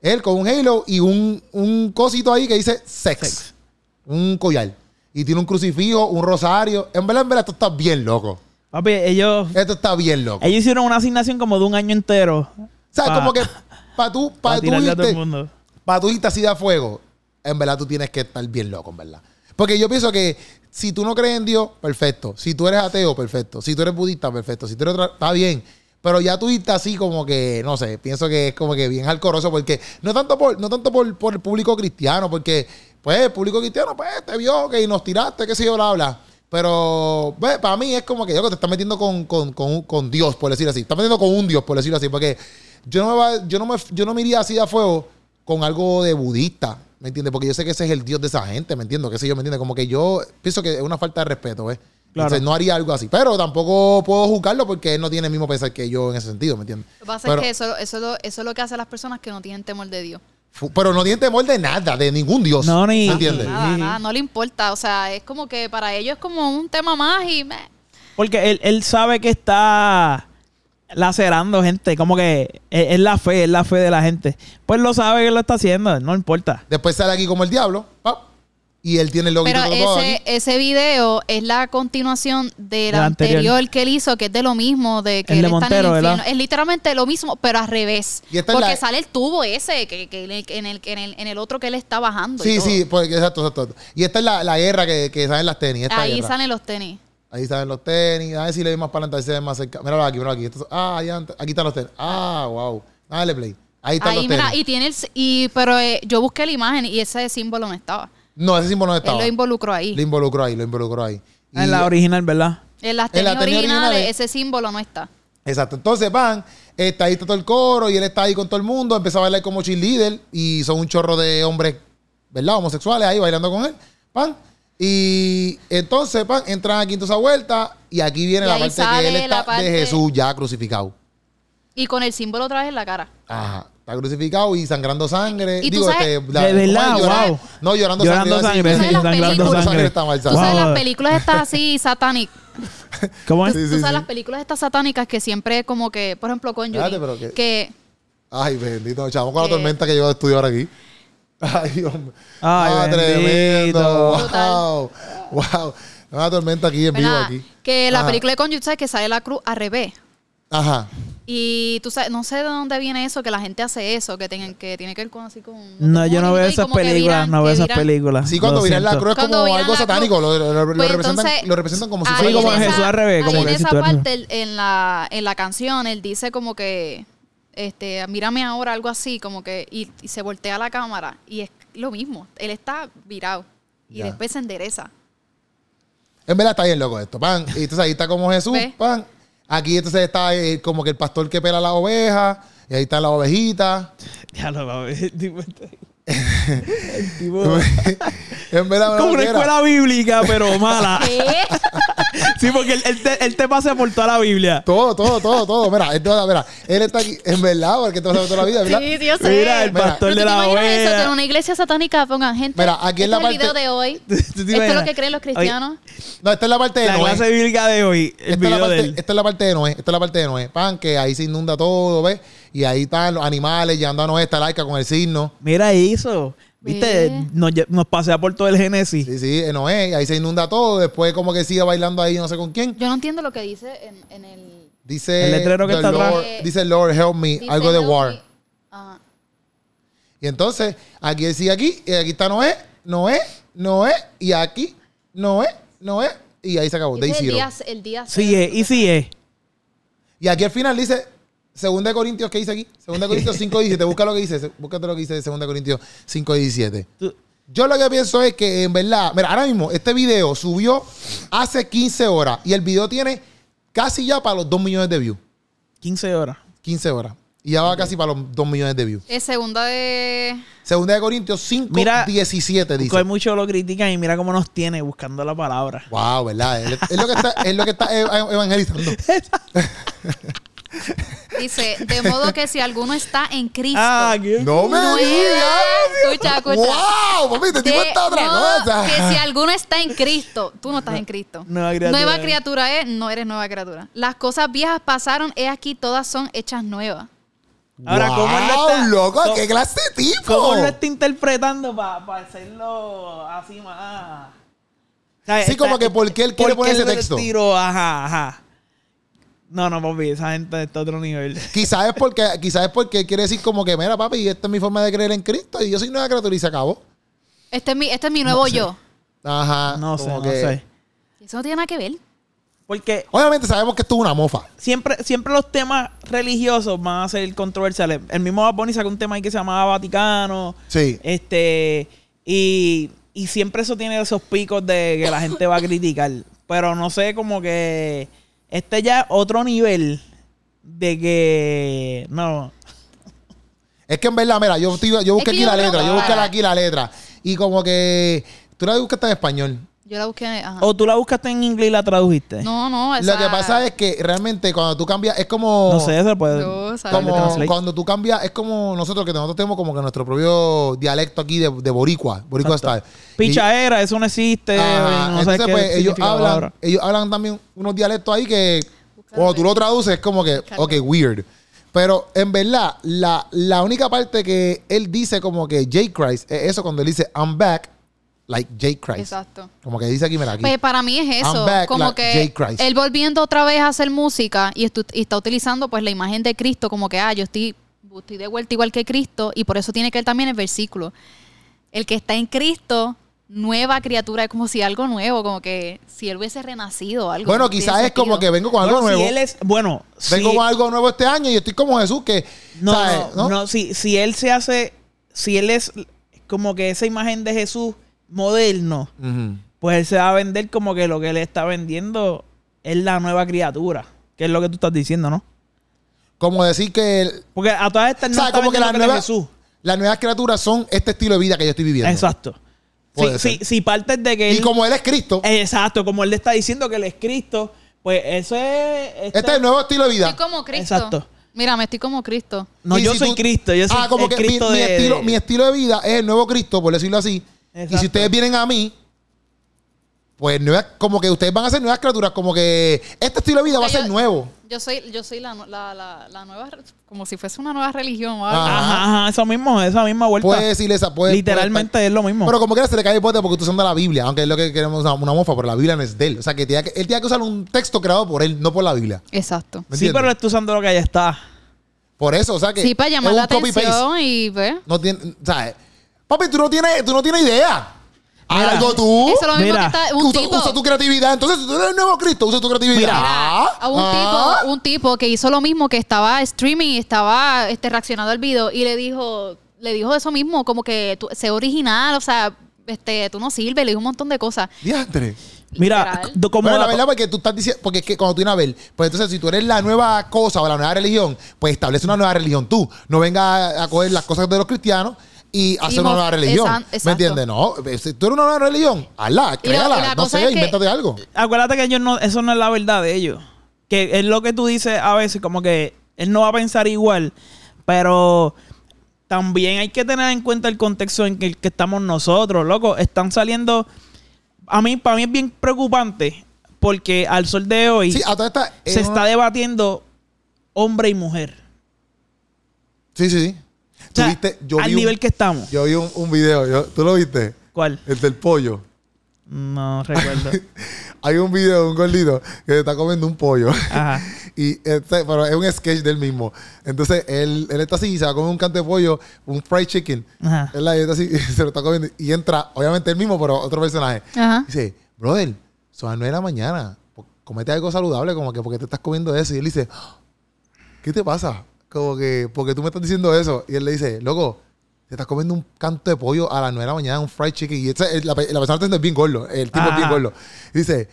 Speaker 1: Él con un halo y un, un cosito ahí que dice sex.
Speaker 2: Sex.
Speaker 1: Un collar. Y tiene un crucifijo, un rosario. En verdad, en verdad, esto está bien loco.
Speaker 2: Papi, ellos,
Speaker 1: Esto está bien loco.
Speaker 2: ellos hicieron una asignación como de un año entero.
Speaker 1: o sea, como que para tú,
Speaker 2: Para
Speaker 1: tú irte, para tú irte así de a fuego, en verdad tú tienes que estar bien loco, en verdad. Porque yo pienso que si tú no crees en Dios, perfecto. Si tú eres ateo, perfecto. Si tú eres budista, perfecto. Si tú eres otra, está bien. Pero ya tú irte así como que, no sé, pienso que es como que bien alcoroso porque no tanto por, no tanto por, por el público cristiano, porque pues el público cristiano pues te vio que nos tiraste, qué sé yo, bla, bla. Pero pues, para mí es como que yo que te estás metiendo con, con, con, con Dios, por decir así. Te estás metiendo con un Dios, por decirlo así. Porque yo no me, va- yo no me, yo no me iría así de a fuego con algo de budista, ¿me entiendes? Porque yo sé que ese es el Dios de esa gente, ¿me entiendes? Que sé yo, ¿me entiendes? Como que yo pienso que es una falta de respeto, ¿ves?
Speaker 2: Claro.
Speaker 1: Entonces no haría algo así. Pero tampoco puedo juzgarlo porque él no tiene el mismo pensar que yo en ese sentido, ¿me entiendes?
Speaker 3: Lo que pasa
Speaker 1: Pero-
Speaker 3: es que eso, eso, lo- eso es lo que hacen las personas que no tienen temor de Dios.
Speaker 1: Pero no tiene temor de nada, de ningún Dios.
Speaker 2: No, ni-
Speaker 1: ¿Me entiendes?
Speaker 3: Nada, no le importa. O sea, es como que para ellos es como un tema más y.
Speaker 2: Porque él, él sabe que está lacerando gente. Como que es, es la fe, es la fe de la gente. Pues lo sabe que lo está haciendo, no importa.
Speaker 1: Después sale aquí como el diablo, ¡pap! Y él tiene el loguito
Speaker 3: Pero
Speaker 1: todo
Speaker 3: ese, ese video es la continuación del
Speaker 2: Del anterior.
Speaker 3: anterior. que él hizo, que es de lo mismo, de que
Speaker 2: El
Speaker 3: él
Speaker 2: de
Speaker 3: está
Speaker 2: Montero,
Speaker 3: en el infierno.
Speaker 2: ¿verdad?
Speaker 3: Es literalmente lo mismo, pero al revés.
Speaker 1: Y esta es
Speaker 3: Porque
Speaker 1: la-
Speaker 3: sale el tubo ese, que, que en, el, en, el, en, el, en el otro que él está bajando. y
Speaker 1: Sí,
Speaker 3: todo.
Speaker 1: sí, porque exacto, exacto. Y esta es la, la guerra que, que salen las tenis. Esta
Speaker 3: Ahí
Speaker 1: guerra.
Speaker 3: salen los tenis.
Speaker 1: Ahí salen los tenis. A ver si le doy más para adelante, se ve más cerca. Míralo aquí, míralo aquí. Estos- ah, allá ant- aquí están los tenis. Ah, wow. Dale play. Ahí están
Speaker 3: Ahí,
Speaker 1: los
Speaker 3: mira,
Speaker 1: tenis.
Speaker 3: y tiene el. Y, pero eh, yo busqué la imagen y ese símbolo no estaba.
Speaker 1: No, ese símbolo no estaba.
Speaker 3: Él lo involucró ahí.
Speaker 1: Lo involucró ahí, lo involucró ahí. Y-
Speaker 2: En la original, ¿verdad?
Speaker 3: En las
Speaker 1: En
Speaker 3: tenis,
Speaker 1: las tenis
Speaker 3: originales,
Speaker 1: originales.
Speaker 3: ese símbolo no está.
Speaker 1: Exacto. Entonces van, está ahí está todo el coro y él está ahí con todo el mundo. Empezó a bailar como cheerleader y son un chorro de hombres, ¿verdad? Homosexuales ahí bailando con él. Pan. Y entonces, pan, entran aquí en toda esa vuelta y aquí viene
Speaker 3: Y
Speaker 1: la parte que él está
Speaker 3: la parte-
Speaker 1: de Jesús ya crucificado.
Speaker 3: Y con el símbolo otra vez en la cara.
Speaker 1: Ajá. Está crucificado y sangrando sangre.
Speaker 3: Y tú
Speaker 1: Digo,
Speaker 3: sabes-
Speaker 1: este, la-
Speaker 2: De verdad.
Speaker 1: No, llorando,
Speaker 2: Llorando
Speaker 1: sangre.
Speaker 2: sangre,
Speaker 3: sangrando
Speaker 1: Llorando
Speaker 2: sangre.
Speaker 1: está mal,
Speaker 3: Tú
Speaker 1: ¿sabes?
Speaker 3: sabes
Speaker 2: Wow.
Speaker 3: las películas estas así (laughs) satánicas.
Speaker 2: ¿Cómo es?
Speaker 1: Sí,
Speaker 3: Tú sabes
Speaker 1: sí.
Speaker 3: las películas estas satánicas que siempre como que, por ejemplo, con
Speaker 1: Espérate,
Speaker 3: Yuri,
Speaker 1: pero que-
Speaker 3: que
Speaker 1: Ay, bendito, chamo, con la tormenta que llegó a estudiar aquí. (laughs) Ay, Dios mío.
Speaker 2: Ay,
Speaker 1: Ah, tremendo. Wow. Wow. Una tormenta aquí en vivo aquí.
Speaker 3: que la
Speaker 1: Ajá.
Speaker 3: película de Conjugal sabes que sale la cruz al revés.
Speaker 1: Ajá.
Speaker 3: Y tú sabes, no sé de dónde viene eso, que la gente hace eso, que, tengan, que tiene que ver con así con...
Speaker 2: No, yo no veo esas películas,
Speaker 3: viran-
Speaker 2: no veo esas películas.
Speaker 1: Sí, cuando viran la cruz es como algo satánico. Lo, lo- lo
Speaker 3: Pues
Speaker 1: representan,
Speaker 3: entonces,
Speaker 1: lo representan como si fuera
Speaker 2: Sí, como Jesús
Speaker 3: esa-
Speaker 2: al revés, como que
Speaker 3: en esa parte, en la, en la canción, él dice como que, este, mírame ahora, algo así, como que, y, y se voltea la cámara, y es lo mismo, él está virado, y
Speaker 1: Ya.
Speaker 3: después se endereza.
Speaker 1: En verdad está bien loco esto, pan. Y entonces ahí está como Jesús, pan. Aquí entonces está eh, como que el pastor que pela la oveja. Y ahí están las ovejitas.
Speaker 2: Ya lo va a ver. (laughs) el (laughs) tipo está- el tipo-
Speaker 1: en verdad,
Speaker 2: como una escuela bíblica, pero mala. (laughs)
Speaker 3: ¿Qué? (laughs)
Speaker 2: Sí, porque él, él te, él te pasa por toda la Biblia.
Speaker 1: Todo, todo, todo, todo. Mira, esto, mira, él está aquí, en verdad, porque sabe toda la vida, ¿verdad?
Speaker 3: Sí, sí, yo sé.
Speaker 2: Mira, el pastor de la
Speaker 3: en
Speaker 2: oveja.
Speaker 3: una iglesia satánica pongan gente.
Speaker 1: Mira, aquí en
Speaker 3: este
Speaker 1: la
Speaker 3: es el video
Speaker 1: parte-
Speaker 3: de hoy.
Speaker 2: ¿Tú te
Speaker 3: Esto es lo que creen los cristianos.
Speaker 1: No, esta es la parte de
Speaker 2: La
Speaker 1: Noé.
Speaker 2: clase bíblica de hoy, el
Speaker 1: Esta es, la
Speaker 2: de
Speaker 1: parte,
Speaker 2: él.
Speaker 1: esta es la parte de Noé. Esta es la parte de Noé. Pan, que ahí se inunda todo, ¿ves? Y ahí están los animales, llegando a Noé, está laica con el signo.
Speaker 2: Mira eso. ¿Viste? Nos, nos pasea por todo el Génesis.
Speaker 1: Sí, sí, en Noé, ahí se inunda todo. Después, como que sigue bailando ahí, no sé con quién.
Speaker 3: Yo no entiendo lo que dice en, en el...
Speaker 1: Dice.
Speaker 2: El letrero que
Speaker 1: "The
Speaker 2: está atrás".
Speaker 1: Lord- Dice Lord, help me.
Speaker 3: dice
Speaker 1: algo de war.
Speaker 3: Ajá.
Speaker 1: Y entonces, aquí sigue aquí, y aquí está Noé, Noé, Noé, y aquí, Noé, Noé, y ahí se acabó. Day
Speaker 3: Dice el
Speaker 1: zero.
Speaker 3: día, el día
Speaker 2: Sí es, y sí es.
Speaker 1: Y aquí al final dice, Segunda de Corintios, ¿qué dice aquí? Segunda de Corintios 5, 17. Busca lo que dice, búscate lo que dice Segunda de Corintios 5, 17.
Speaker 2: Tú-
Speaker 1: Yo lo que pienso es que en verdad, mira, ahora mismo este video subió hace 15 horas y el video tiene casi ya para los 2 millones de views.
Speaker 2: 15 horas.
Speaker 1: 15 horas. Y ya va casi para los 2 millones de views.
Speaker 3: Es segunda de...
Speaker 1: Segunda de Corintios 5,
Speaker 2: Mira,
Speaker 1: 17
Speaker 2: Porque
Speaker 1: dice.
Speaker 2: muchos lo critican y mira cómo nos tiene buscando la palabra.
Speaker 1: Wow, ¿verdad? Es, es lo que está, es lo que está ev- evangelizando. (laughs)
Speaker 3: Dice, de modo que si alguno está en Cristo...
Speaker 2: Ah, qué
Speaker 1: No me
Speaker 3: No es-
Speaker 1: digas.
Speaker 3: Escucha, escucha.
Speaker 1: Wow, papi, te digo esta otra
Speaker 3: modo
Speaker 1: cosa.
Speaker 3: que si alguno está en Cristo, tú no estás en Cristo.
Speaker 2: Nueva criatura
Speaker 3: Nueva
Speaker 2: es.
Speaker 3: criatura es, no eres nueva criatura. Las cosas viejas pasaron, he aquí, todas son hechas nuevas.
Speaker 2: Ahora, ¿cómo lo está-
Speaker 1: loco,
Speaker 2: cómo-
Speaker 1: qué clase de tipo.
Speaker 2: ¿Cómo lo está interpretando para hacerlo así más? O sea,
Speaker 1: Sí,
Speaker 2: está-
Speaker 1: como que ¿por qué él quiere
Speaker 2: ¿por qué
Speaker 1: poner ese texto?
Speaker 2: tiró? Ajá, ajá. No, no, papi, esa gente está a otro nivel. (laughs)
Speaker 1: Quizás es porque, quizás es porque quiere decir como que, mira, papi, esta es mi forma de creer en Cristo y yo soy nueva criatura y se acabó.
Speaker 3: Este es mi, este es mi nuevo
Speaker 1: sé.
Speaker 3: yo.
Speaker 1: Ajá.
Speaker 2: No sé, no
Speaker 1: que-
Speaker 2: sé.
Speaker 3: Eso no tiene nada que ver.
Speaker 2: Porque
Speaker 1: Obviamente sabemos que esto es una mofa.
Speaker 2: siempre, siempre los temas religiosos van a ser controversiales. El mismo Bad Bunny sacó un tema ahí que se llamaba Vaticano.
Speaker 1: Sí.
Speaker 2: Este, y, y siempre eso tiene esos picos de que la gente va a criticar. Pero no sé, como que este ya es otro nivel de que. No.
Speaker 1: Es que en verdad, mira, yo, estoy- yo busqué
Speaker 3: que
Speaker 1: aquí
Speaker 3: yo
Speaker 1: la letra, yo busqué aquí la letra. Y como que tú la buscaste en español.
Speaker 3: Yo la busqué. Ajá.
Speaker 2: O tú la buscaste en inglés y la tradujiste.
Speaker 3: No, no. Esa...
Speaker 1: Lo que pasa es que realmente cuando tú cambias, es como.
Speaker 2: No sé, se puede.
Speaker 1: Como cuando tú cambias, es como nosotros que nosotros tenemos como que nuestro propio dialecto aquí de, de boricua, boricua
Speaker 2: Exacto.
Speaker 1: style. Y-
Speaker 2: Pichaera, eso no existe.
Speaker 1: Ajá.
Speaker 2: No sé
Speaker 1: Entonces,
Speaker 2: qué
Speaker 1: pues, ellos hablan, ellos hablan también unos dialectos ahí que cuando tú lo traduces es como que, ok, weird. Pero en verdad, la, la única parte que él dice como que J. Christ es eso cuando él dice I'm back, like J. Christ.
Speaker 3: Exacto.
Speaker 1: Como que dice aquí, mira aquí.
Speaker 3: Pues para mí es eso,
Speaker 1: I'm back
Speaker 3: como
Speaker 1: like
Speaker 3: que él volviendo otra vez a hacer música y, y está utilizando pues la imagen de Cristo como que, ah, yo estoy, estoy de vuelta igual que Cristo y por eso tiene que él también el versículo. El que está en Cristo, nueva criatura, es como si algo nuevo, como que si él hubiese renacido algo.
Speaker 1: bueno,
Speaker 3: no
Speaker 1: quizás es como que vengo con algo
Speaker 2: Bueno,
Speaker 1: nuevo.
Speaker 2: si él es. Bueno,
Speaker 1: vengo
Speaker 2: si-
Speaker 1: con algo nuevo este año y estoy como Jesús que,
Speaker 2: No,
Speaker 1: ¿sabes?
Speaker 2: no, no, si, si él se hace, si él es como que esa imagen de Jesús moderno, pues él se va a vender como que lo que él está vendiendo es la nueva criatura, que es lo que tú estás diciendo, ¿no?
Speaker 1: Como decir que el-
Speaker 2: Porque a todas estas no
Speaker 1: o sea,
Speaker 2: está
Speaker 1: como que
Speaker 2: vendiendo
Speaker 1: las
Speaker 2: que él es
Speaker 1: nuevas,
Speaker 2: Jesús.
Speaker 1: las nuevas criaturas son este estilo de vida que yo estoy viviendo.
Speaker 2: Exacto. Si, si, si partes de que él,
Speaker 1: Y como él es Cristo,
Speaker 2: Exacto, como él le está diciendo que él es Cristo, pues eso es...
Speaker 1: este es el nuevo estilo de vida.
Speaker 3: Estoy como Cristo.
Speaker 2: Exacto.
Speaker 3: Mira, me estoy como Cristo.
Speaker 2: No,
Speaker 1: Y
Speaker 2: yo
Speaker 1: si
Speaker 2: soy
Speaker 1: tú-
Speaker 2: Cristo, yo soy
Speaker 1: ah, como
Speaker 2: el
Speaker 1: que
Speaker 2: Cristo
Speaker 1: mi,
Speaker 2: de...
Speaker 1: estilo, mi estilo de vida es el nuevo Cristo, por decirlo así. Y si ustedes vienen a mí, pues nuevas- como que ustedes van a ser nuevas criaturas, como que este estilo de vida va a
Speaker 3: Yo-
Speaker 1: ser nuevo.
Speaker 3: Yo soy, yo soy la, la, la, la nueva, como si fuese una nueva religión o algo.
Speaker 1: Ajá.
Speaker 2: Ajá, ajá, eso mismo, esa misma vuelta.
Speaker 1: Puede decirle esa, puede.
Speaker 2: Literalmente
Speaker 1: puede
Speaker 2: es lo mismo.
Speaker 1: Pero como quiera se le cae el pote porque tú usando la Biblia, aunque es lo que queremos una, una mofa, pero la Biblia no es de él. O sea, que, tiene que él tiene que usar un texto creado por él, no por la Biblia.
Speaker 3: Exacto.
Speaker 1: ¿Me
Speaker 2: sí,
Speaker 1: entiendes?
Speaker 2: pero estoy usando lo que ya está.
Speaker 1: Por eso, o sea que.
Speaker 3: Sí, para llamar la atención y pues.
Speaker 1: No tiene, ¿sabes? Papi, tú no tienes, tú no tienes idea. Haz
Speaker 2: Mira.
Speaker 1: algo tú.
Speaker 3: Eso es lo mismo
Speaker 2: Mira.
Speaker 3: que está un
Speaker 1: usa,
Speaker 3: tipo.
Speaker 1: usa tu creatividad. Entonces, si tú eres el nuevo Cristo, usa tu creatividad.
Speaker 2: Mira.
Speaker 1: Ah,
Speaker 3: a un
Speaker 1: ah.
Speaker 3: tipo, un tipo que hizo lo mismo, que estaba streaming y estaba este, reaccionando al video y le dijo, le dijo eso mismo, como que tú, sé original, o sea, este, tú no sirves, le dijo un montón de cosas.
Speaker 1: Diantre.
Speaker 2: Mira,
Speaker 3: Literal.
Speaker 2: do- como
Speaker 1: Bueno, la
Speaker 2: la-
Speaker 1: verdad, porque tú estás diciendo, porque es que cuando tú vienes a ver, pues entonces si tú eres la nueva cosa o la nueva religión, pues establece una nueva religión tú. No vengas a, a coger las cosas de los cristianos y hacer
Speaker 3: Y
Speaker 1: una nueva religión. ¿Me entiendes? No, si tú eres una nueva religión, hazla,
Speaker 3: Y la-
Speaker 1: créala,
Speaker 3: y la
Speaker 1: no sé,
Speaker 3: es que-
Speaker 1: invéntate algo.
Speaker 2: acuérdate que ellos no, eso no es la verdad de ellos. Que es lo que tú dices a veces, como que él no va a pensar igual, pero también hay que tener en cuenta el contexto en que, que estamos nosotros, loco. Están saliendo, a mí, para mí es bien preocupante, porque al sol de hoy
Speaker 1: Sí, esta.
Speaker 2: se
Speaker 1: eh,
Speaker 2: está debatiendo hombre y mujer.
Speaker 1: Sí, sí, sí.
Speaker 2: O sea,
Speaker 1: ¿Tuviste? Yo
Speaker 2: al
Speaker 1: vi un-
Speaker 2: nivel que estamos.
Speaker 1: Yo vi un, un video, yo- ¿tú lo viste?
Speaker 2: ¿Cuál?
Speaker 1: El del pollo.
Speaker 2: No recuerdo. (laughs)
Speaker 1: Hay un video de un gordito que se está comiendo un pollo.
Speaker 2: Ajá. (laughs)
Speaker 1: Y este, pero es un sketch del mismo. Entonces, él, él está así y se va a comer un canto de pollo, un fried chicken.
Speaker 2: Ajá.
Speaker 1: Él está así y (laughs) se lo está comiendo. Y entra, obviamente el mismo, pero otro personaje.
Speaker 3: Ajá.
Speaker 1: Dice, brother, son las 9 de la mañana. Comete algo saludable, como que porque te estás comiendo eso. Y él dice, "Ah, ¿qué te pasa? Como que, ¿por qué tú me estás diciendo eso? Y él le dice, loco, te estás comiendo un canto de pollo a las 9 de la mañana, un fried chicken. Y ese- la, pe- la persona está es bien gordo. El tipo es bien gordo. Y dice,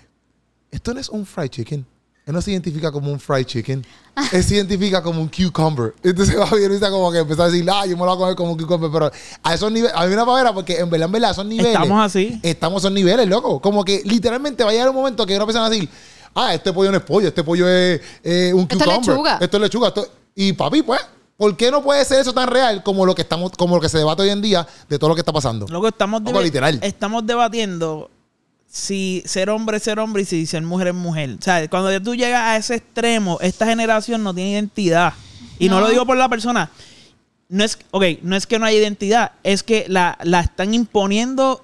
Speaker 1: esto no es un fried chicken. Él no se identifica como un fried chicken. (laughs) Él se identifica como un cucumber. Entonces (laughs) va bien como que empezó a decir, ah, yo me lo voy a comer como un cucumber. Pero a esos niveles, a mí una pavera porque en verdad, en verdad, esos niveles.
Speaker 2: Estamos así.
Speaker 1: Estamos esos niveles, loco. Como que literalmente va a llegar un momento que una persona va a decir, ah, este pollo no es pollo, este pollo es eh, un
Speaker 3: Esto es
Speaker 1: cucumber.
Speaker 3: lechuga.
Speaker 1: Esto es lechuga. esto- Y papi, pues, ¿por qué no puede ser eso tan real como lo que estamos, como lo que se debate hoy en día de todo lo que está pasando?
Speaker 2: Luego estamos,
Speaker 1: Loco,
Speaker 2: deba-
Speaker 1: literal.
Speaker 2: estamos debatiendo si ser hombre es ser hombre y si ser mujer es mujer. O sea, cuando ya tú llegas a ese extremo, esta generación no tiene identidad. Y no,
Speaker 3: No.
Speaker 2: lo digo por la persona. No es, ok, no es que no haya identidad, es que la, la están imponiendo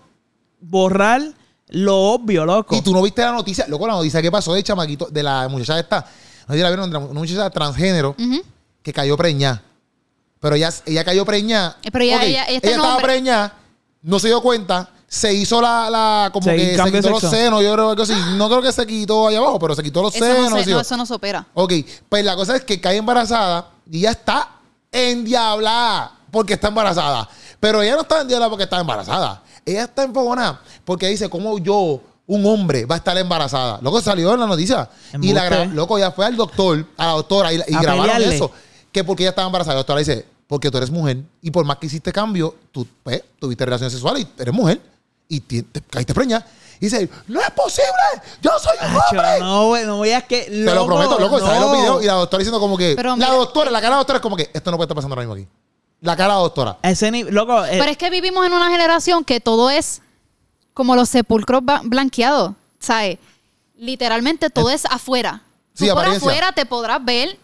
Speaker 2: borrar lo obvio, loco.
Speaker 1: Y tú no viste la noticia, loco, la noticia que pasó de chamaquito, de la muchacha esta. No sé si la vieron, una muchacha transgénero
Speaker 3: Ujú.
Speaker 1: Que cayó preñada. Pero ella, ella cayó preñada.
Speaker 3: Eh, pero ella-
Speaker 1: Ok,
Speaker 3: ella- este
Speaker 1: estaba
Speaker 3: nombre-
Speaker 1: preñada, no se dio cuenta, se hizo la, la como
Speaker 2: Se-
Speaker 1: que se
Speaker 2: de
Speaker 1: quitó los
Speaker 2: sexo.
Speaker 1: senos, yo creo que sí. No creo que se quitó allá abajo, pero se quitó los
Speaker 3: Eso
Speaker 1: senos.
Speaker 3: no, se,
Speaker 1: sí.
Speaker 3: no, eso no se opera.
Speaker 1: Ok, pues la cosa es que cae embarazada y ya está endiablada porque está embarazada. Pero ella no está endiablada porque está embarazada. Ella está enfogonada porque dice, ¿cómo yo, un hombre, va a estar embarazada? Loco, salió en la noticia. Y la
Speaker 2: Embuste.
Speaker 1: loco, ya fue al doctor, a la doctora, y, y
Speaker 2: A
Speaker 1: grabaron
Speaker 2: pelearle.
Speaker 1: eso. Que porque ella estaba embarazada. La doctora dice, porque tú eres mujer y por más que hiciste cambio, tú pues, tuviste relaciones sexuales y eres mujer y te, caíste preñada. Y dice, no es posible, yo soy un
Speaker 2: Acho,
Speaker 1: hombre.
Speaker 2: no, güey, no voy a que.
Speaker 1: Te lo prometo, loco. ¿Sabes los videos? Y la doctora diciendo como que.
Speaker 3: Pero
Speaker 1: la
Speaker 3: mira,
Speaker 1: doctora, la cara de la doctora es como que esto no puede estar pasando ahora mismo aquí. La cara de la doctora.
Speaker 2: Ese ni- loco, eh,
Speaker 3: Pero es que vivimos en una generación que todo es como los sepulcros blanqueados. ¿Sabes? Literalmente todo es afuera. Tú
Speaker 1: Sí,
Speaker 3: por afuera te podrás ver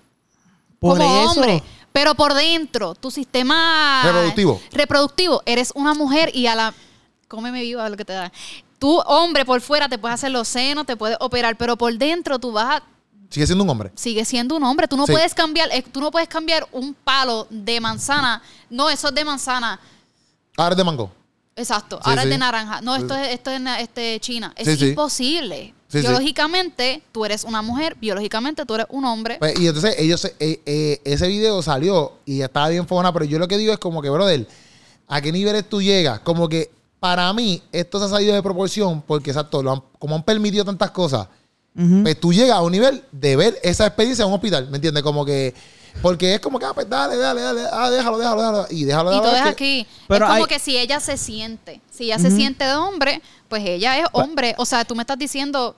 Speaker 2: por
Speaker 3: como
Speaker 2: eso.
Speaker 3: hombre. Pero por dentro, tu sistema
Speaker 1: Reproductivo.
Speaker 3: reproductivo, eres una mujer y a la. Cómeme viva lo que te da. Tú, hombre, por fuera te puedes hacer los senos, te puedes operar, pero por dentro tú vas a.
Speaker 1: Sigue siendo un hombre.
Speaker 3: Sigue siendo un hombre. Tú no
Speaker 1: Sí.
Speaker 3: puedes cambiar, eh, tú no puedes cambiar un palo de manzana. No, eso es de manzana.
Speaker 1: Ahora es de mango.
Speaker 3: Exacto.
Speaker 1: Sí,
Speaker 3: Ahora
Speaker 1: sí.
Speaker 3: es de naranja. No, esto es, esto es este, China. Es
Speaker 1: Sí, sí. Sí,
Speaker 3: biológicamente, tú eres una mujer. Biológicamente, tú eres un hombre.
Speaker 1: Pues, y entonces ellos, eh, eh, ese video salió y estaba bien fogona, pero yo lo que digo es como que, brother, ¿a qué niveles tú llegas? Como que para mí esto se ha salido de proporción porque, exacto, lo han- como han permitido tantas cosas,
Speaker 2: Ujú.
Speaker 1: pues tú llegas a un nivel de ver esa experiencia en un hospital, ¿me entiendes? Como que, porque es como que, ah, pues dale, dale, dale, ah, déjalo, déjalo, déjalo, y déjalo,
Speaker 3: y
Speaker 1: déjalo.
Speaker 3: todo es
Speaker 1: que-
Speaker 3: aquí.
Speaker 2: Pero
Speaker 3: es como
Speaker 2: hay-
Speaker 3: que si ella se siente, si ella se siente de hombre, pues ella es hombre. O sea, tú me estás diciendo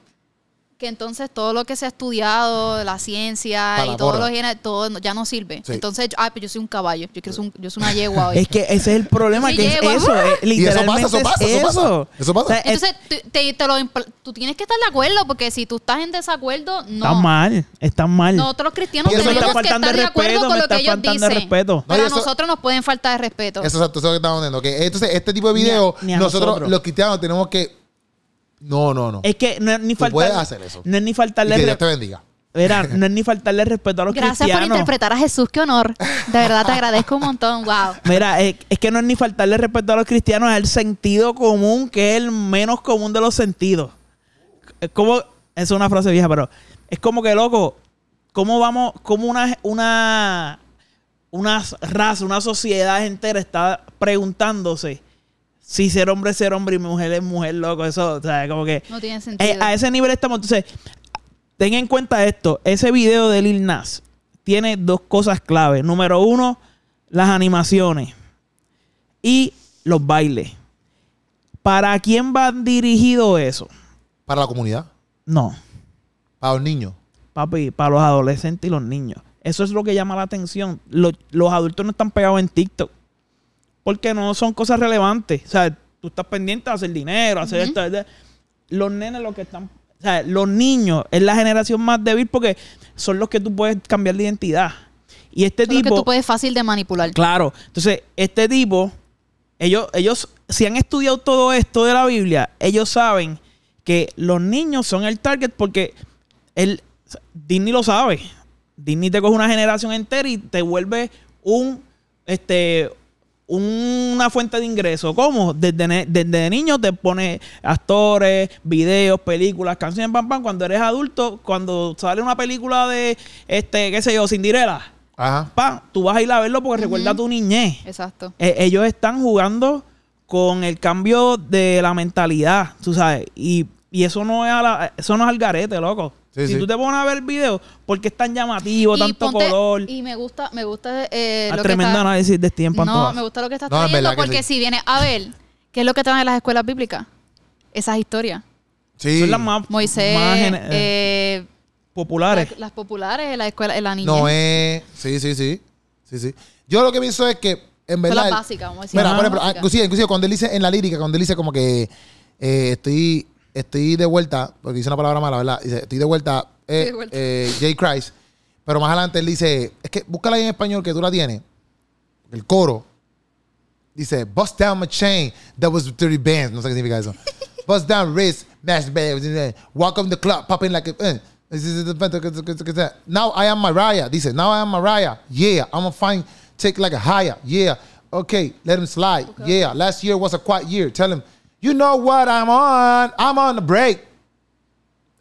Speaker 3: que entonces todo lo que se ha estudiado, la ciencia
Speaker 1: Para
Speaker 3: y
Speaker 1: la
Speaker 3: todo
Speaker 1: porra.
Speaker 3: lo que todo ya no sirve.
Speaker 1: Sí.
Speaker 3: Entonces, ay, pues yo soy un caballo, yo quiero ser un- yo soy una yegua hoy.
Speaker 2: Es que ese es el problema, que es eso,
Speaker 1: Y eso
Speaker 2: literalmente
Speaker 1: pasa, eso pasa,
Speaker 2: es
Speaker 1: eso pasa.
Speaker 2: eso.
Speaker 1: Eso pasa.
Speaker 2: O sea, es-
Speaker 3: Entonces, tú, te- te lo tú tienes que estar de acuerdo, porque si tú estás en desacuerdo, no.
Speaker 2: Está mal, está mal.
Speaker 3: Nosotros los cristianos
Speaker 1: es
Speaker 3: tenemos
Speaker 1: que-
Speaker 3: estar de
Speaker 2: de
Speaker 3: acuerdo
Speaker 2: respeto,
Speaker 3: con lo
Speaker 2: está
Speaker 3: que ellos
Speaker 2: faltando de
Speaker 3: dicen.
Speaker 2: respeto.
Speaker 3: Pero
Speaker 1: No,
Speaker 3: a nosotros nos pueden faltar de respeto.
Speaker 1: Eso, exacto, eso es lo que estamos viendo. Que entonces, este tipo de videos,
Speaker 2: Ni a- ni a
Speaker 1: nosotros,
Speaker 2: nosotros.
Speaker 1: los cristianos, tenemos que. No, no, no.
Speaker 2: Es que no es ni faltar,
Speaker 1: puedes hacer eso.
Speaker 2: No es ni
Speaker 1: Y
Speaker 2: faltarle
Speaker 1: que Dios te bendiga.
Speaker 2: Verá, (laughs) no es ni faltarle respeto a los
Speaker 3: Gracias por
Speaker 2: cristianos.
Speaker 3: interpretar a Jesús, qué honor. De verdad te agradezco un montón. Wow.
Speaker 2: Mira, es, es que no es ni faltarle respeto a los cristianos, es el sentido común, que es el menos común de los sentidos. Es como, es una frase vieja, pero es como que, loco, ¿cómo vamos, cómo una, una, una raza, una sociedad entera está preguntándose si ser hombre es ser hombre y mujer es mujer, loco? Eso, o sea, como que...
Speaker 3: No tiene sentido.
Speaker 2: Eh, a ese nivel estamos. Entonces, ten en cuenta esto. Ese video de Lil Nas tiene dos cosas clave. Número uno, las animaciones y los bailes. ¿Para quién va dirigido eso?
Speaker 1: Para la comunidad.
Speaker 2: No,
Speaker 1: Para los niños.
Speaker 2: papi, para los adolescentes y los niños. Eso es lo que llama la atención. Los, los adultos no están pegados en TikTok. Porque no son cosas relevantes. O sea, tú estás pendiente de hacer dinero, hacer
Speaker 3: Ujú.
Speaker 2: esto. de- Los nenes lo que están... O sea, los niños es la generación más débil porque son los que tú puedes cambiar de identidad. Y este
Speaker 3: que
Speaker 2: tipo...
Speaker 3: tú puedes fácil de manipular.
Speaker 2: Claro. Entonces, este tipo, ellos, ellos, si han estudiado todo esto de la Biblia, ellos saben que los niños son el target porque el, Disney lo sabe. Disney te coge una generación entera y te vuelve un, este, una fuente de ingreso. ¿Cómo? Desde, desde niño te pone actores, videos, películas, canciones, pam, pam. Cuando eres adulto, cuando sale una película de, este, qué sé yo, Cinderella,
Speaker 1: Ajá.
Speaker 2: pa, tú vas a ir a verlo porque recuerda tu niñez.
Speaker 3: Exacto.
Speaker 2: Eh, ellos están jugando con el cambio de la mentalidad, tú sabes. Y, y eso no es a la- eso no es al garete, loco.
Speaker 1: Sí,
Speaker 2: si
Speaker 1: sí.
Speaker 2: tú te pones a ver el video, porque es tan llamativo,
Speaker 3: Y
Speaker 2: tanto
Speaker 3: ponte-
Speaker 2: color.
Speaker 3: Y me gusta, me gusta eh,
Speaker 2: Ah,
Speaker 3: lo que
Speaker 2: tremendo
Speaker 3: está-
Speaker 2: análisis de Steven
Speaker 3: No, me gusta lo que estás
Speaker 1: No, en
Speaker 3: trayendo
Speaker 1: verdad que
Speaker 3: porque
Speaker 1: sí.
Speaker 3: si vienes a ver, ¿qué es lo que te dan en las escuelas bíblicas? Esas historias.
Speaker 1: Sí.
Speaker 2: Son las más,
Speaker 3: Moisés,
Speaker 2: más gene- eh,
Speaker 3: eh,
Speaker 2: populares.
Speaker 3: las, las populares en la escuela, en la niñez.
Speaker 1: Noé. Sí, sí, sí. Sí, sí. Yo lo que pienso es que, en
Speaker 3: Son
Speaker 1: verdad.
Speaker 3: las básicas, vamos a decir.
Speaker 1: Mira, por ejemplo, ah, inclusive, inclusive cuando él dice en la lírica, cuando él dice como que eh, estoy, estoy de vuelta, porque dice una palabra mala, ¿verdad? Dice, estoy de vuelta, eh,
Speaker 3: de vuelta.
Speaker 1: eh, Jay Christ. Pero más adelante él dice, es que búscala ahí en español que tú la tienes. El coro. Dice, bust down my chain, that was 30 bands. No sé qué significa eso. (laughs) bust down wrist, mash walk up the club, popping like a... Now I am Mariah. Dice, now I am Mariah. Yeah, I'm gonna find, take like a higher. Yeah. Okay, let him slide. Yeah, last year was a quiet year. Tell him, you know what I'm on? I'm on the break.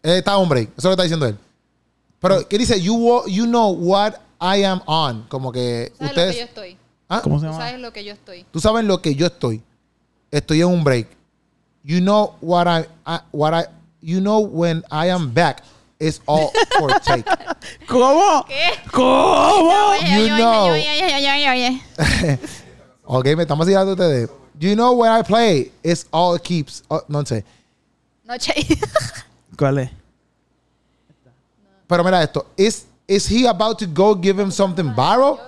Speaker 1: Eh, está on break. Eso es lo que está diciendo él. Pero, ¿qué dice? You, you know what I am on. Como que
Speaker 3: ¿Sabes lo que yo estoy?
Speaker 1: ¿Ah?
Speaker 2: ¿Cómo se
Speaker 3: Tú
Speaker 2: llama?
Speaker 3: sabes lo que yo estoy.
Speaker 1: Tú sabes lo que yo estoy. Estoy en un break. You know what I, I- what I you know when I am back it's all for take.
Speaker 2: ¿Cómo?
Speaker 3: ¿Qué?
Speaker 2: ¿Cómo?
Speaker 1: You know.
Speaker 3: Oye, oye, oye, oye, oye.
Speaker 1: ok, me estamos diciendo ustedes. You know when I play it's all keeps oh, no sé.
Speaker 3: No, che. (laughs)
Speaker 2: ¿Cuál es?
Speaker 1: Pero mira esto. Is is he about to go give him something viral?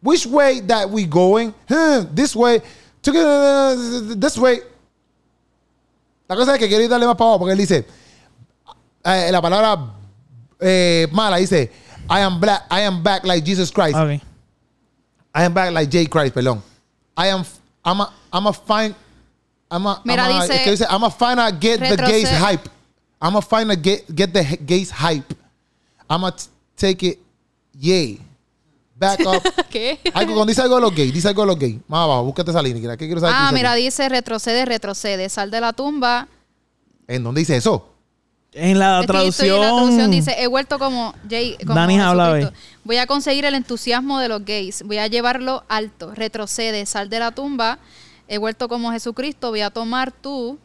Speaker 1: Which way that we going? Hmm, this way. This way. La cosa es que quiero ir darle más para abajo porque él dice eh, la palabra eh, mala dice I am black, I am back like Jesus Christ.
Speaker 2: Ok.
Speaker 1: I am back like J Christ, perdón. I am I'm a I'm a find I'm a
Speaker 3: Mira,
Speaker 1: I'm a,
Speaker 3: dice-
Speaker 1: es que dice I'm a find a get the gays hype. I'm a find a get get the gays hype. I'm a take it yay. Back up. (laughs)
Speaker 3: ¿Qué?
Speaker 1: algo cuando dice algo de los gays, dice algo de los gays. Más abajo, búscate esa línea. ¿Qué quiero saber?
Speaker 3: Ah, mira,
Speaker 1: aquí?
Speaker 3: dice retrocede, retrocede. Sal de la tumba.
Speaker 1: ¿En dónde dice eso?
Speaker 2: En la
Speaker 3: Estoy- estoy
Speaker 2: traducción.
Speaker 3: en la traducción dice, he vuelto como Jay, como
Speaker 2: Dani habla.
Speaker 3: Voy a conseguir el entusiasmo de los gays. Voy a llevarlo alto. Retrocede, sal de la tumba. He vuelto como Jesucristo. Voy a tomar tú,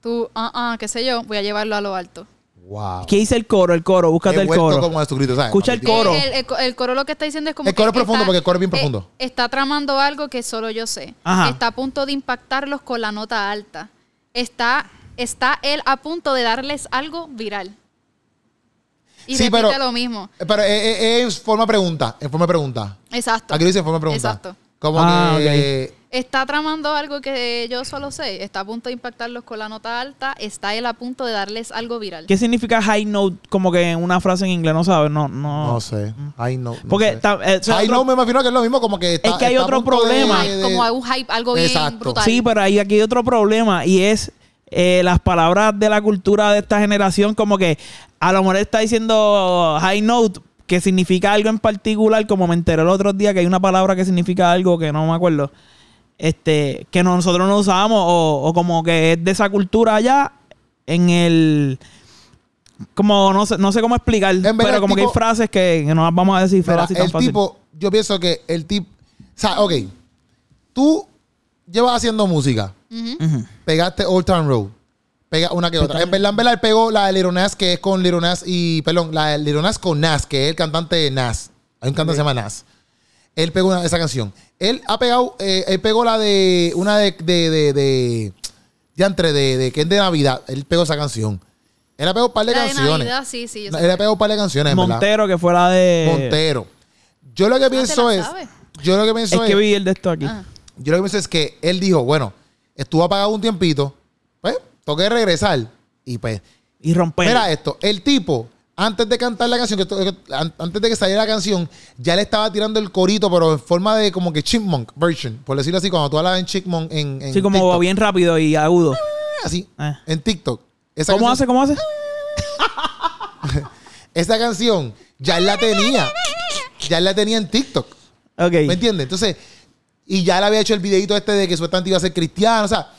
Speaker 3: tú, ah, ah, qué sé yo. Voy a llevarlo a lo alto.
Speaker 1: Wow.
Speaker 2: ¿Qué dice el coro? El coro, búscate
Speaker 1: He
Speaker 2: el coro.
Speaker 1: como Jesucristo, ¿sabes?
Speaker 2: Escucha el coro.
Speaker 3: El, el- el coro lo que está diciendo es como
Speaker 1: El coro
Speaker 3: que
Speaker 1: es profundo
Speaker 3: está-
Speaker 1: porque el coro es bien
Speaker 3: eh,
Speaker 1: profundo.
Speaker 3: está tramando algo que solo yo sé.
Speaker 2: Ajá.
Speaker 3: Está a punto de impactarlos con la nota alta. Está, está él a punto de darles algo viral. Y
Speaker 1: Sí,
Speaker 3: repite
Speaker 1: pero-
Speaker 3: lo mismo.
Speaker 1: Eh, Pero eh, eh, en forma pregunta. En forma de pregunta.
Speaker 3: Exacto.
Speaker 1: Aquí dice en forma de pregunta.
Speaker 3: Exacto.
Speaker 1: Como
Speaker 2: Ah,
Speaker 1: que.
Speaker 3: Está tramando algo que yo solo sé. Está a punto de impactarlos con la nota alta. Está él a punto de darles algo viral.
Speaker 2: ¿Qué significa high note? Como que en una frase en inglés, no sabes, no, no.
Speaker 1: No sé. Ay, no. no
Speaker 2: Porque
Speaker 1: sé.
Speaker 2: ta- eh, o sea,
Speaker 1: Ay,
Speaker 2: otro-
Speaker 1: no, me imagino que es lo mismo, como que está,
Speaker 2: Es que hay
Speaker 1: está
Speaker 2: otro
Speaker 1: punto de-
Speaker 2: problema.
Speaker 1: de-
Speaker 3: Como un hype, algo bien
Speaker 1: Exacto.
Speaker 3: brutal.
Speaker 2: Sí, pero ahí aquí hay otro problema y es eh, las palabras de la cultura de esta generación, como que a lo mejor está diciendo high note, que significa algo en particular, como me enteré el otro día que hay una palabra que significa algo que no me acuerdo, este, que no- nosotros no usamos, o, o como que es de esa cultura allá en el como no sé, no sé cómo explicar,
Speaker 1: verdad,
Speaker 2: pero como que hay frases que, no las vamos a decir
Speaker 1: Mira,
Speaker 2: así tan
Speaker 1: el
Speaker 2: fácil.
Speaker 1: tipo, yo pienso que el tipo. O sea, ok. Tú llevas haciendo música. Pegaste Old Town Road. Pega una que otra. En verdad, en verdad, él pegó la de Lil Nas, que es con Lil Nas y. Perdón, la de Lil Nas con Nas, que es el cantante de Nas. Hay un cantante que se llama Nas. Él pegó una- esa canción. Él ha pegado. eh, él pegó la de. Una de. de, de, de ya entre de, de que es de Navidad. Él pegó esa canción. Él ha pegado un par de
Speaker 3: La de
Speaker 1: canciones.
Speaker 3: Navidad, sí, sí. yo
Speaker 1: él ha pegado un par de canciones, en verdad.
Speaker 2: Montero, que fuera de...
Speaker 1: Montero. Yo lo que pienso
Speaker 3: la
Speaker 1: es.
Speaker 3: sabes?
Speaker 1: Yo lo que pienso
Speaker 2: Es
Speaker 1: es.
Speaker 2: que vi el de esto aquí.
Speaker 3: Ah.
Speaker 1: Yo lo que pienso es que él dijo, bueno, estuvo apagado un tiempito, pues, toqué regresar. Y pues,
Speaker 2: Y romper.
Speaker 1: mira esto, el tipo antes de cantar la canción, que que- antes de que saliera la canción, ya le estaba tirando el corito, pero en forma de como que chipmunk version, por decirlo así, cuando tú hablas en chipmunk en, en
Speaker 2: Sí, como
Speaker 1: TikTok.
Speaker 2: bien rápido y agudo.
Speaker 1: así,
Speaker 2: Eh.
Speaker 1: en TikTok. Esa
Speaker 2: ¿Cómo
Speaker 1: canción-
Speaker 2: hace? ¿Cómo hace? (laughs)
Speaker 1: Esa canción ya la tenía. Ya la tenía en TikTok.
Speaker 2: Ok.
Speaker 1: ¿Me entiendes? Entonces, y ya le había hecho el videito este de que supuestamente iba a ser cristiano. O sea,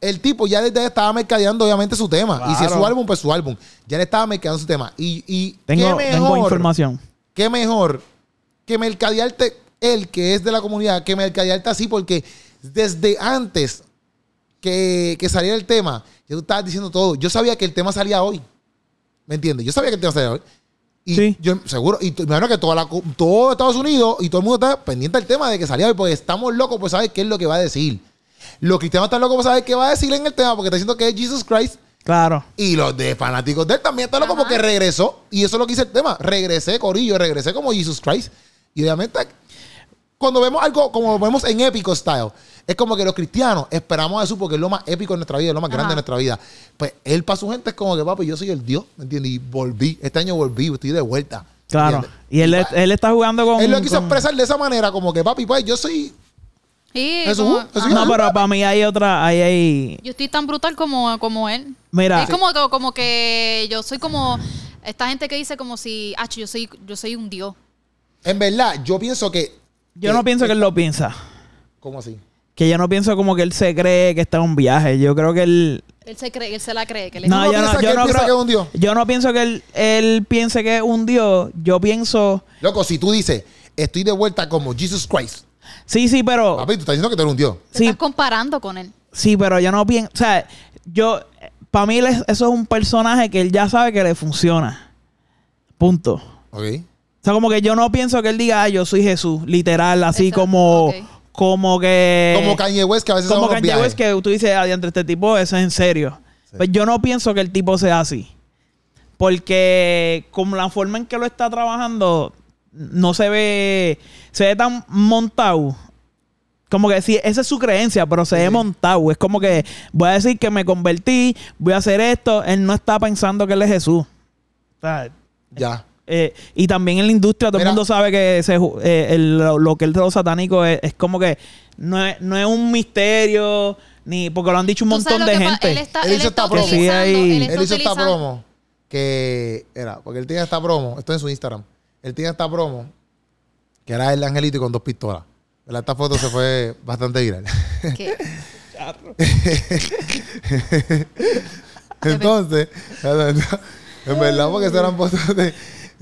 Speaker 1: el tipo ya desde ahí estaba mercadeando obviamente su tema. Y si es su álbum, pues su álbum. Ya le estaba mercadeando su tema. Y, y
Speaker 2: Tengo,
Speaker 1: qué
Speaker 2: tengo
Speaker 1: mejor,
Speaker 2: información.
Speaker 1: qué mejor que mercadearte él, que es de la comunidad, que mercadearte así, porque desde antes que, que saliera el tema, ya tú estabas diciendo todo. Yo sabía que el tema salía hoy. ¿Me entiendes? Yo sabía que el tema salía hoy. Y
Speaker 2: Sí.
Speaker 1: yo seguro, y me imagino que toda la, todo Estados Unidos y todo el mundo está pendiente del tema de que salía hoy, porque estamos locos por saber qué es lo que va a decir. Los cristianos están locos por saber qué va a decir en el tema, porque está diciendo que es Jesus Christ.
Speaker 2: Claro.
Speaker 1: Y los de fanáticos de él también están locos porque regresó. Y eso es lo que hice el tema. Regresé, Corillo, regresé como Jesus Christ. Y obviamente, cuando vemos algo como vemos en épico style, es como que los cristianos esperamos eso porque es lo más épico de nuestra vida, es lo más grande de nuestra vida. Pues él para su gente es como que, papi, yo soy el Dios, ¿me entiendes? Y volví. Este año volví, estoy de vuelta.
Speaker 2: Claro.
Speaker 1: ¿entiendes?
Speaker 2: Y él, él está jugando con.
Speaker 1: él lo quiso
Speaker 2: con-
Speaker 1: expresar de esa manera, como que, papi, pues yo soy.
Speaker 3: Sí,
Speaker 1: Jesús,
Speaker 3: como-
Speaker 1: Jesús.
Speaker 3: ajá.
Speaker 2: No, pero para mí hay otra. Ahí hay.
Speaker 3: Yo estoy tan brutal como, como él.
Speaker 2: Mira.
Speaker 3: Es como, como, como que yo soy como esta gente que dice como si, ah, yo soy, yo soy un dios.
Speaker 1: En verdad, yo pienso que.
Speaker 2: Yo no pienso que él lo piensa.
Speaker 1: ¿Cómo así?
Speaker 2: Que yo no pienso como que él se cree que está en un viaje. Yo creo que él.
Speaker 3: Él se cree, él se la cree. Que él es
Speaker 2: No, yo no, yo no creo.
Speaker 1: que es un dios?
Speaker 2: Yo no pienso que él, él piense que es un dios. Yo pienso.
Speaker 1: Loco, si tú dices, estoy de vuelta como Jesus Christ,
Speaker 2: Sí, sí, pero.
Speaker 1: papi, tú estás diciendo que tú eres un dios.
Speaker 3: te
Speaker 2: Sí,
Speaker 3: estás comparando con él.
Speaker 2: sí, pero yo no pienso. O sea, yo. Para mí, eso es un personaje que él ya sabe que le funciona. Punto.
Speaker 1: Ok.
Speaker 2: O sea, como que yo no pienso que él diga, ah, yo soy Jesús, literal, así
Speaker 3: Exacto,
Speaker 2: como. Como que.
Speaker 1: Como Kanye West, que a veces
Speaker 2: como Kanye
Speaker 1: viajes.
Speaker 2: West, que tú dices, adiante, este tipo, eso es en serio.
Speaker 1: Sí.
Speaker 2: Pues yo no pienso que el tipo sea así. Porque como la forma en que lo está trabajando, no se ve, se ve tan montado. Como que sí, esa es su creencia, pero se ve montado. Es como que voy a decir que me convertí, voy a hacer esto. Él no está pensando que él es Jesús. O sea,
Speaker 1: Ya.
Speaker 2: Eh, y también en la industria todo
Speaker 1: Mira.
Speaker 2: el mundo sabe que ese eh, el- lo, lo que es de los satánicos es, es como que no es, no es un misterio, ni porque lo han dicho un montón de
Speaker 3: lo
Speaker 2: gente.
Speaker 3: Él está,
Speaker 1: Él
Speaker 3: él
Speaker 1: hizo
Speaker 3: está
Speaker 1: esta promo.
Speaker 2: Sí,
Speaker 3: él
Speaker 1: hizo esta promo que era, porque él tiene esta promo, esto es en su Instagram. Él tiene esta promo que era el angelito y con dos pistolas. ¿Verdad? Esta foto se fue (laughs) bastante viral. (laughs) Entonces, (laughs) en verdad, porque esas eran fotos, de,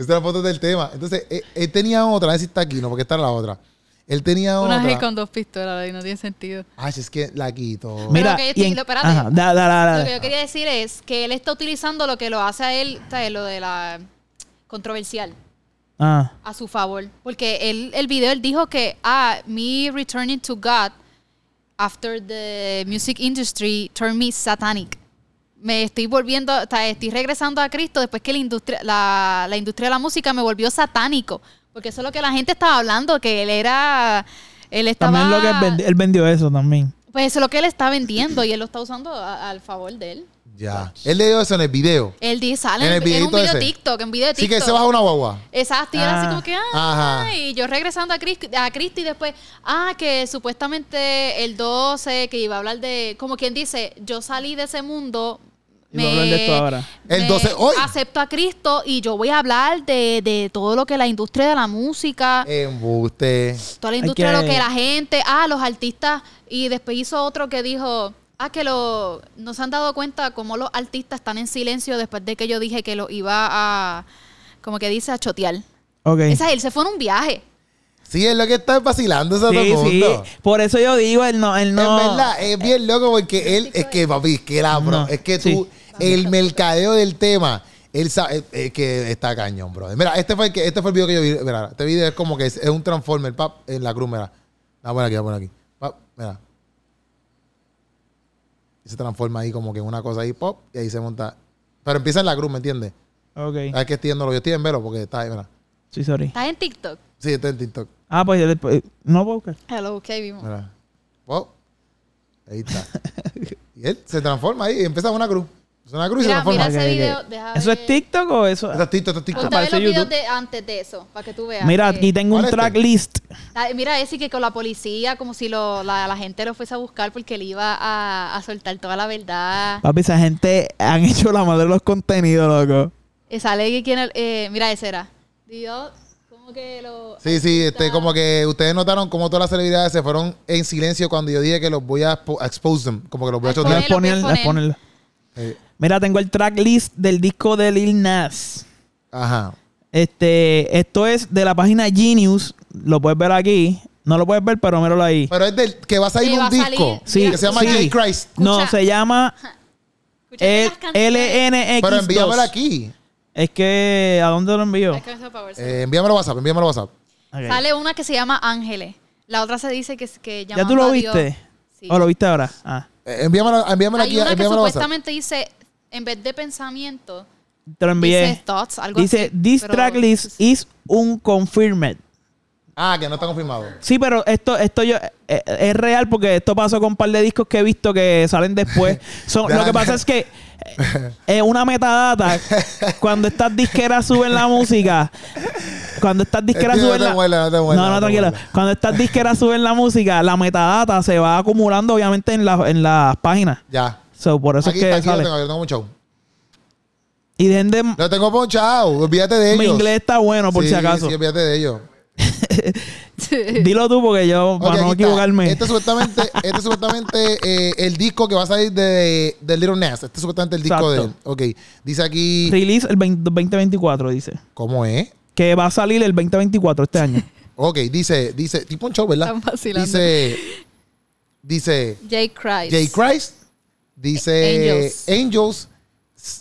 Speaker 1: esas eran fotos del tema. Entonces, él, él tenía otra, a ver si está aquí, no, porque esta era la otra. Él tenía
Speaker 3: Una
Speaker 1: otra.
Speaker 3: G con dos pistolas y no tiene sentido.
Speaker 1: Ay, es que la quito.
Speaker 2: Mira,
Speaker 3: Pero que
Speaker 2: y en-
Speaker 3: estoy- lo- espérate.
Speaker 2: ajá, da- da- da- da-
Speaker 3: Lo que yo quería decir es que él está utilizando lo que lo hace a él, ¿sabes? lo de la controversial
Speaker 2: ah.
Speaker 3: a su favor. Porque él, el video él dijo que, ah, me returning to God after the music industry turned me satanic. Me estoy volviendo, o sea, estoy regresando a Cristo después que la industria, la, la industria de la música me volvió satánico. Porque eso es lo que la gente estaba hablando, que él era, él estaba...
Speaker 2: También lo que él, vendi- él vendió eso también.
Speaker 3: Pues eso es lo que él está vendiendo y él lo está usando a- al favor de él.
Speaker 1: Ya. Él le dio eso en el video.
Speaker 3: Él dice, sale
Speaker 1: En el
Speaker 3: en un video de
Speaker 1: ese.
Speaker 3: TikTok, en video de
Speaker 1: Sí
Speaker 3: TikTok.
Speaker 1: que se baja una guagua.
Speaker 3: Exacto, y era así como que, ah,
Speaker 1: Ajá.
Speaker 3: y yo regresando a Cristo, a Cristo y después, ah, que supuestamente el 12, que iba a hablar de, como quien dice, yo salí de ese mundo.
Speaker 2: Y va a hablar de esto ahora.
Speaker 1: El
Speaker 3: me
Speaker 1: 12 hoy.
Speaker 3: Acepto a Cristo y yo voy a hablar de, de todo lo que la industria de la música,
Speaker 1: Embuste.
Speaker 3: toda la industria de lo
Speaker 2: que-
Speaker 3: que la gente, ah, los artistas, y después hizo otro que dijo, ah, que lo, no se han dado cuenta cómo los artistas están en silencio después de que yo dije que lo iba a, como que dice, a chotear.
Speaker 2: Ok.
Speaker 3: Esa, él se fue en un viaje.
Speaker 1: Sí, es lo que está vacilando a todo
Speaker 2: Sí. Por eso yo digo, él no, él no.
Speaker 1: En verdad, es bien loco porque él, es que, papi, es que la bro,
Speaker 2: No,
Speaker 1: es que
Speaker 2: sí.
Speaker 1: tú, el mercadeo del tema, él sabe, es que está cañón, bro. Mira, este fue el que, este fue el video que yo vi, mira, este video es como que es, es un transformer, pap, en la cruz, mira. Vamos a poner aquí, vamos a poner aquí. Pap, mira. Y se transforma ahí como que en una cosa ahí, pop, y ahí se monta. Pero empieza en la cruz, ¿me entiendes?
Speaker 2: Ok.
Speaker 1: Es que estoy viéndolo, yo estoy en velo porque está ahí, mira.
Speaker 2: Sí, sorry.
Speaker 3: ¿Estás en TikTok?
Speaker 1: Sí, está en TikTok.
Speaker 2: Ah, pues después. No puedo buscar.
Speaker 3: Hello, ok, vimos.
Speaker 1: Mira. Pop. Ahí está. (laughs) y él se transforma ahí y empieza en una cruz. Es una cruz y
Speaker 3: Mira, ese video. deja
Speaker 2: ¿Eso
Speaker 3: ver.
Speaker 2: es TikTok o eso?
Speaker 1: Esto es TikTok, esto es TikTok.
Speaker 3: Los videos
Speaker 2: YouTube.
Speaker 3: de antes de eso, para que tú veas.
Speaker 2: Mira,
Speaker 3: que-
Speaker 2: aquí tengo un
Speaker 1: ¿Cuál es este?
Speaker 2: tracklist.
Speaker 3: Ah, Mira, ese que con la policía, como si lo, la, la gente lo fuese a buscar porque le iba a, a soltar toda la verdad.
Speaker 2: Papi, esa gente han hecho la madre de los contenidos, loco.
Speaker 3: Eh, sale que quien, eh, mira, ese era. Dios, como que lo...
Speaker 1: Sí, sí, este, como que ustedes notaron cómo todas las celebridades se fueron en silencio cuando yo dije que los voy a expo- a expose them, como que los voy a
Speaker 3: A
Speaker 1: chotear.
Speaker 3: exponer.
Speaker 2: Voy a
Speaker 3: lo voy a
Speaker 2: poner- voy a
Speaker 3: poner.
Speaker 2: ponerlo.
Speaker 1: Eh,
Speaker 2: Mira, tengo el tracklist del disco de Lil Nas.
Speaker 1: ajá.
Speaker 2: Este, esto es de la página Genius. Lo puedes ver aquí. No lo puedes ver, pero míralo ahí.
Speaker 1: Pero es del que va a salir
Speaker 3: Sí,
Speaker 1: un disco
Speaker 3: salir.
Speaker 2: Sí,
Speaker 1: que se llama
Speaker 2: sí.
Speaker 1: J. Christ.
Speaker 2: No,
Speaker 3: Escucha.
Speaker 2: se llama
Speaker 3: Escúchate las canciones.
Speaker 2: LNX2.
Speaker 1: Pero envíamelo aquí.
Speaker 2: Es que, ¿a dónde lo envío?
Speaker 3: Es que eso para verse.
Speaker 1: Eh, envíamelo a WhatsApp, envíamelo a WhatsApp.
Speaker 2: Ok.
Speaker 3: Sale una que se llama Ángeles. La otra se dice que, es- que
Speaker 2: ¿Ya tú lo
Speaker 3: llamando a Dios.
Speaker 2: viste?
Speaker 3: Sí.
Speaker 2: ¿O lo viste ahora? Ah,
Speaker 1: Eh, envíamelo, envíamelo
Speaker 3: Hay
Speaker 1: aquí,
Speaker 3: una que
Speaker 1: envíamelo a WhatsApp.
Speaker 3: supuestamente dice, en vez de pensamiento,
Speaker 2: te lo envié.
Speaker 3: dice thoughts, algo
Speaker 2: Dice,
Speaker 3: así.
Speaker 2: this
Speaker 3: pero-
Speaker 2: tracklist is un confirmed.
Speaker 1: Ah, que no está confirmado.
Speaker 2: Sí, pero esto, esto yo, eh, es real porque esto pasó con un par de discos que he visto que salen después. (laughs) Son- lo que pasa es que eh, es una metadata. cuando estas disqueras suben la música, cuando estas disqueras
Speaker 1: no
Speaker 2: suben
Speaker 1: te
Speaker 2: la
Speaker 1: no
Speaker 2: no, no,
Speaker 1: no muerdas.
Speaker 2: Cuando estas disqueras suben la música, la metadata se va acumulando obviamente en, la, en las páginas.
Speaker 1: Ya.
Speaker 2: So, por eso
Speaker 1: Aquí,
Speaker 2: es que
Speaker 1: aquí lo
Speaker 2: sale.
Speaker 1: tengo, yo lo tengo ponchado.
Speaker 2: Y dejen de...
Speaker 1: Lo tengo ponchado, olvídate de ellos.
Speaker 2: Mi inglés está bueno, por
Speaker 1: Sí,
Speaker 2: si acaso.
Speaker 1: Sí, olvídate de ellos.
Speaker 2: Dilo tú porque yo,
Speaker 1: Ok,
Speaker 2: para no
Speaker 1: aquí está.
Speaker 2: equivocarme.
Speaker 1: Este es supuestamente, este es supuestamente eh, el disco que va a salir de, de Little Nas. Este es supuestamente el disco
Speaker 2: Exacto.
Speaker 1: de él. Ok. Dice aquí.
Speaker 2: Release el 20 2024, dice.
Speaker 1: ¿Cómo es?
Speaker 2: Que va a salir el 2024 este año. (laughs)
Speaker 1: Ok, dice, dice, tipo un show, ¿verdad?
Speaker 3: Están vacilando.
Speaker 1: Dice, dice
Speaker 3: J. Christ.
Speaker 1: J. Christ, dice
Speaker 3: Angels.
Speaker 1: Angels,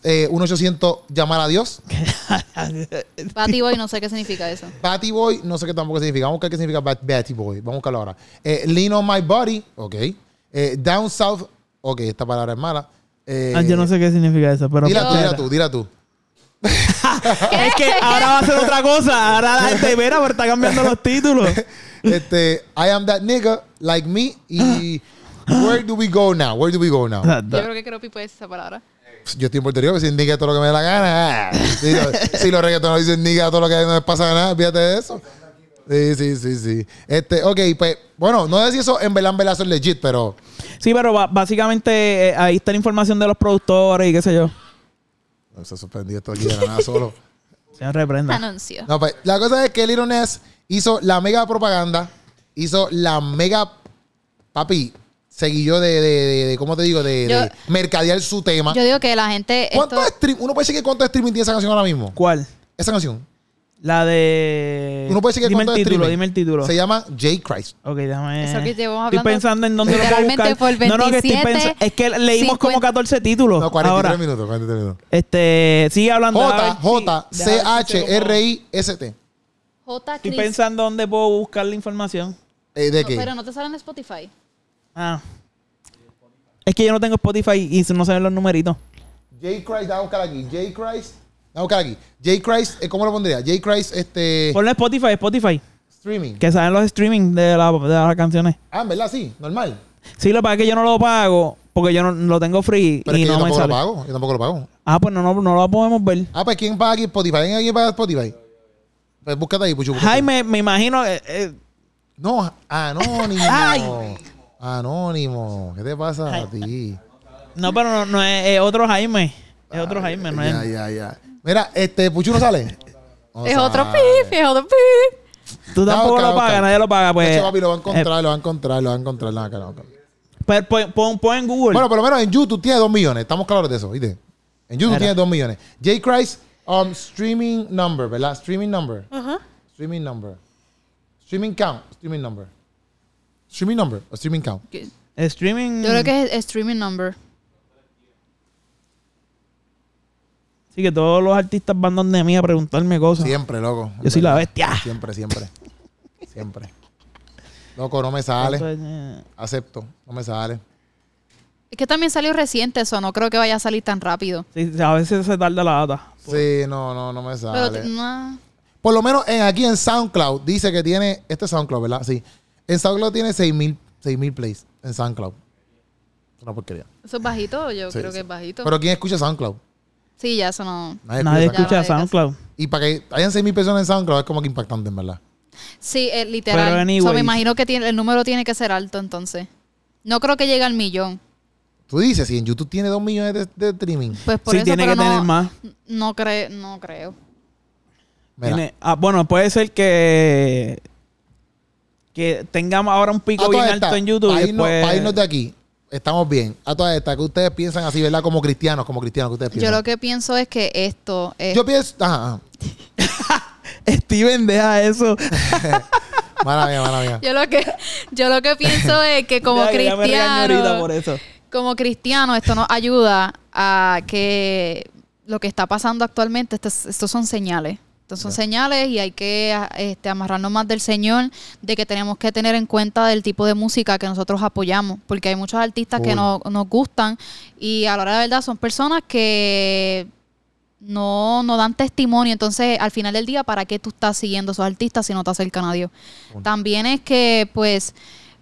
Speaker 1: eh, 1800 llamar a Dios. (laughs)
Speaker 3: Batty Boy, no sé qué significa eso.
Speaker 1: Batty Boy, no sé qué tampoco significa. Vamos a buscar qué significa Bat- Batty Boy. Vamos a buscarlo ahora. Eh, Lean on my body, ok. Eh, down south, ok, esta palabra es mala. Eh,
Speaker 2: Ah, yo no sé qué significa eso, pero...
Speaker 1: Dila tú,
Speaker 2: Mira.
Speaker 1: dila tú, dila tú. (laughs)
Speaker 2: Es que ahora va a ser otra cosa. Ahora la gente mira, pero está cambiando los títulos. (laughs)
Speaker 1: Este, I am that nigga, like me. Y where do we go now? Where do we go now? (laughs)
Speaker 3: Yo creo que creo puede esa palabra.
Speaker 1: Yo estoy en Puerto Rico, que si nigga todo lo que me dé la gana. (laughs) Si, lo- si los reggaetoneros dicen nigga todo lo que no les pasa nada, fíjate de eso. Sí, sí, sí, sí. Este, ok, pues, bueno, no sé si eso en verdad, eso es legit, pero
Speaker 2: Sí, pero básicamente eh, ahí está la información de los productores y qué sé yo.
Speaker 1: no, se sorprendió esto aquí de nada solo. (laughs)
Speaker 2: Se reprenda.
Speaker 3: Anuncio.
Speaker 1: No, pues, la cosa es que Lil Ness hizo la mega propaganda, hizo la mega, papi, seguilló de, de, de, de- ¿cómo te digo? De,
Speaker 3: Yo-
Speaker 1: de mercadear su tema.
Speaker 3: Yo digo que la gente.
Speaker 1: ¿Cuánto
Speaker 3: esto-
Speaker 1: stream? Uno puede decir que cuánto streaming tiene esa canción ahora mismo.
Speaker 2: ¿Cuál?
Speaker 1: Esa canción.
Speaker 2: La de...
Speaker 1: Uno puede decir que
Speaker 2: Dime el título,
Speaker 1: streaming.
Speaker 2: dime el título.
Speaker 1: Se llama J. Christ.
Speaker 2: Ok, déjame...
Speaker 3: Eso que llevamos
Speaker 2: Estoy
Speaker 3: hablando
Speaker 2: pensando en dónde lo puedo buscar.
Speaker 3: por
Speaker 2: no, no, que estoy
Speaker 3: 27,
Speaker 2: pensando... Es que leímos como
Speaker 3: 50.
Speaker 2: 14 títulos.
Speaker 1: No, 43
Speaker 2: Ahora,
Speaker 1: minutos, 43 minutos.
Speaker 2: este... Sigue hablando.
Speaker 1: J, J, C, H, R, I, S, T.
Speaker 3: J.
Speaker 2: Estoy pensando dónde puedo buscar la información.
Speaker 1: Eh, ¿De
Speaker 3: No,
Speaker 1: qué?
Speaker 3: Pero no te sale en Spotify.
Speaker 2: Ah. Es que yo no tengo Spotify y no se ven los numeritos.
Speaker 1: J. Christ, vamos a buscar aquí. J. Christ, vamos a buscar aquí. J. Christ, eh, ¿cómo lo pondría? J. Christ, este.
Speaker 2: Ponle Spotify, Spotify.
Speaker 1: Streaming.
Speaker 2: Que saben los streaming de, la- de las canciones.
Speaker 1: Ah, verdad, sí, normal.
Speaker 2: Sí, lo que pasa es que yo no lo pago porque yo no lo tengo free
Speaker 1: Pero
Speaker 2: y
Speaker 1: es que
Speaker 2: no
Speaker 1: yo
Speaker 2: me
Speaker 1: tampoco
Speaker 2: sale.
Speaker 1: lo pago. Yo tampoco lo pago.
Speaker 2: Ah, pues no, no, no lo podemos ver.
Speaker 1: Ah, pues ¿quién paga aquí Spotify? ¿Alguien aquí paga Spotify? Pues búscate ahí, Puchu. búscate.
Speaker 2: Jaime, me imagino. eh, eh,
Speaker 1: No, anónimo. (laughs)
Speaker 2: Ay.
Speaker 1: Anónimo. ¿Qué te pasa a ti?
Speaker 2: no, pero no, no es, es otro Jaime. Es otro Jaime, no
Speaker 1: Ya,
Speaker 2: es.
Speaker 1: ya, ya. Mira, este, Puchu no sale. No
Speaker 3: es otro pip, es otro pip.
Speaker 2: Tú
Speaker 1: No,
Speaker 2: tampoco lo pagas, nadie lo paga. Pues,
Speaker 1: Este papi lo va a
Speaker 2: eh,
Speaker 1: encontrar, lo va a encontrar, lo va a encontrar. No, no.
Speaker 2: pues, pon, pon- pon en Google.
Speaker 1: Bueno, por lo menos en YouTube tiene 2 millones. Estamos claros de eso, ¿viste? En YouTube tiene 2 millones. J. Christ, um, streaming number, ¿verdad? Streaming number. Streaming number. Streaming count. Streaming number. Streaming number o streaming count.
Speaker 2: streaming.
Speaker 3: Yo creo que es streaming number.
Speaker 2: Sí, que todos los artistas van donde mí a preguntarme cosas.
Speaker 1: Siempre, loco.
Speaker 2: Yo soy la bestia.
Speaker 1: Siempre, siempre. Siempre. Loco, no me sale.
Speaker 2: Entonces,
Speaker 1: Acepto. No me sale.
Speaker 3: Es que también salió reciente eso, no creo que vaya a salir tan rápido.
Speaker 2: sí, a veces se tarda la data.
Speaker 1: Sí, no, no, no me
Speaker 3: Pero
Speaker 1: sale.
Speaker 3: t- no,
Speaker 1: Por lo menos en, aquí en SoundCloud dice que tiene. Este es SoundCloud, ¿verdad? Sí. En SoundCloud tiene 6000 mil plays en SoundCloud. Es una porquería.
Speaker 3: ¿Eso es bajito? Yo
Speaker 1: Sí,
Speaker 3: creo
Speaker 1: sí.
Speaker 3: que es bajito.
Speaker 1: Pero ¿quién escucha SoundCloud?
Speaker 3: sí, ya eso no...
Speaker 2: Nadie escucha
Speaker 3: Ya,
Speaker 2: SoundCloud.
Speaker 1: Y para que hayan 6.000 personas en SoundCloud es como que impactante, en verdad.
Speaker 3: Sí, eh, literal.
Speaker 2: Pero anyways.
Speaker 3: me imagino que tiene, el número tiene que ser alto entonces. No creo que llegue al millón.
Speaker 1: Tú dices, si en YouTube tiene 2 millones de, de streaming.
Speaker 3: Pues por
Speaker 2: Sí,
Speaker 3: eso,
Speaker 2: tiene
Speaker 3: pero
Speaker 2: que
Speaker 3: no,
Speaker 2: tener más.
Speaker 3: No, cre no creo.
Speaker 2: Tiene- ah, bueno, puede ser que que tengamos ahora un pico bien alto en YouTube.
Speaker 1: Para irnos,
Speaker 2: después-
Speaker 1: para irnos de aquí, estamos bien. A todas estas, que ustedes piensan así, ¿verdad? Como cristianos, como cristianos, que ustedes
Speaker 3: Yo
Speaker 1: piensan.
Speaker 3: lo que pienso es que esto es...
Speaker 1: Yo pienso. Ajá, (laughs)
Speaker 2: Steven, deja eso. (laughs)
Speaker 1: Mala mía, mala mía.
Speaker 3: Yo lo que yo lo que pienso (laughs) es que como
Speaker 2: Ya, que ya me regañó ahorita por
Speaker 3: cristiano,
Speaker 2: eso.
Speaker 3: como cristiano esto nos ayuda a que lo que está pasando actualmente estos, estos son señales. Estos son señales y hay que a- este, amarrarnos más del Señor, de que tenemos que tener en cuenta del tipo de música que nosotros apoyamos, porque hay muchos artistas que no, nos gustan y a la hora de verdad son personas que no, no dan testimonio. Entonces, al final del día, ¿para qué tú estás siguiendo a esos artistas si no te acercan a Dios? También es que, pues,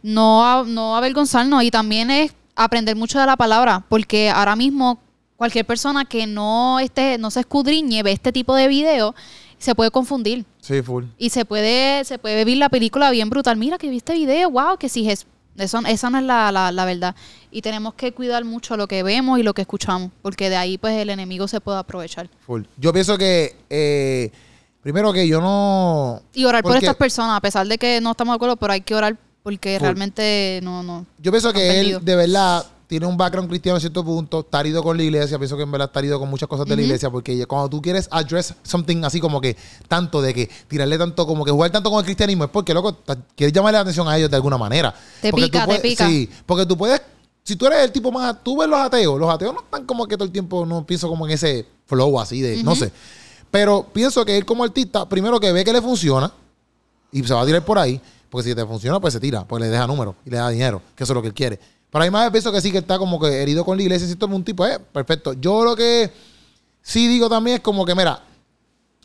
Speaker 3: no, no avergonzarnos y también es aprender mucho de la palabra, porque ahora mismo cualquier persona que no esté, no se escudriñe, ve este tipo de video, se puede confundir.
Speaker 1: Sí, full.
Speaker 3: Y se puede, se puede vivir la película bien brutal. Mira que viste video, wow, que sí es. Eso, esa no es la, la, la verdad. Y tenemos que cuidar mucho lo que vemos y lo que escuchamos, porque de ahí pues el enemigo se puede aprovechar.
Speaker 1: Full. Yo pienso que. eh, primero que yo no.
Speaker 3: Y orar por estas personas, a pesar de que no estamos de acuerdo, pero hay que orar porque
Speaker 1: Full.
Speaker 3: realmente no, no.
Speaker 1: Yo pienso que él, de verdad, tiene un background cristiano a cierto punto, está herido con la iglesia, pienso que en verdad está herido con muchas cosas de la iglesia, porque cuando tú quieres address something así como que tanto de que tirarle tanto, como que jugar tanto con el cristianismo, es porque, loco, quieres llamarle la atención a ellos de alguna manera.
Speaker 3: Te
Speaker 1: Porque
Speaker 3: pica,
Speaker 1: tú
Speaker 3: te
Speaker 1: puedes-
Speaker 3: pica.
Speaker 1: Sí, porque tú puedes, si tú eres el tipo más, tú ves los ateos, los ateos no están como que todo el tiempo, no pienso como en ese flow así de, no sé. Pero pienso que él como artista, primero que ve que le funciona, y se va a tirar por ahí, porque si te funciona, pues se tira, pues le deja números y le da dinero, que eso es lo que él quiere. Pero hay más pienso que sí que está como que herido con la iglesia, si todo un tipo, eh, perfecto. Yo lo que sí digo también es como que, mira,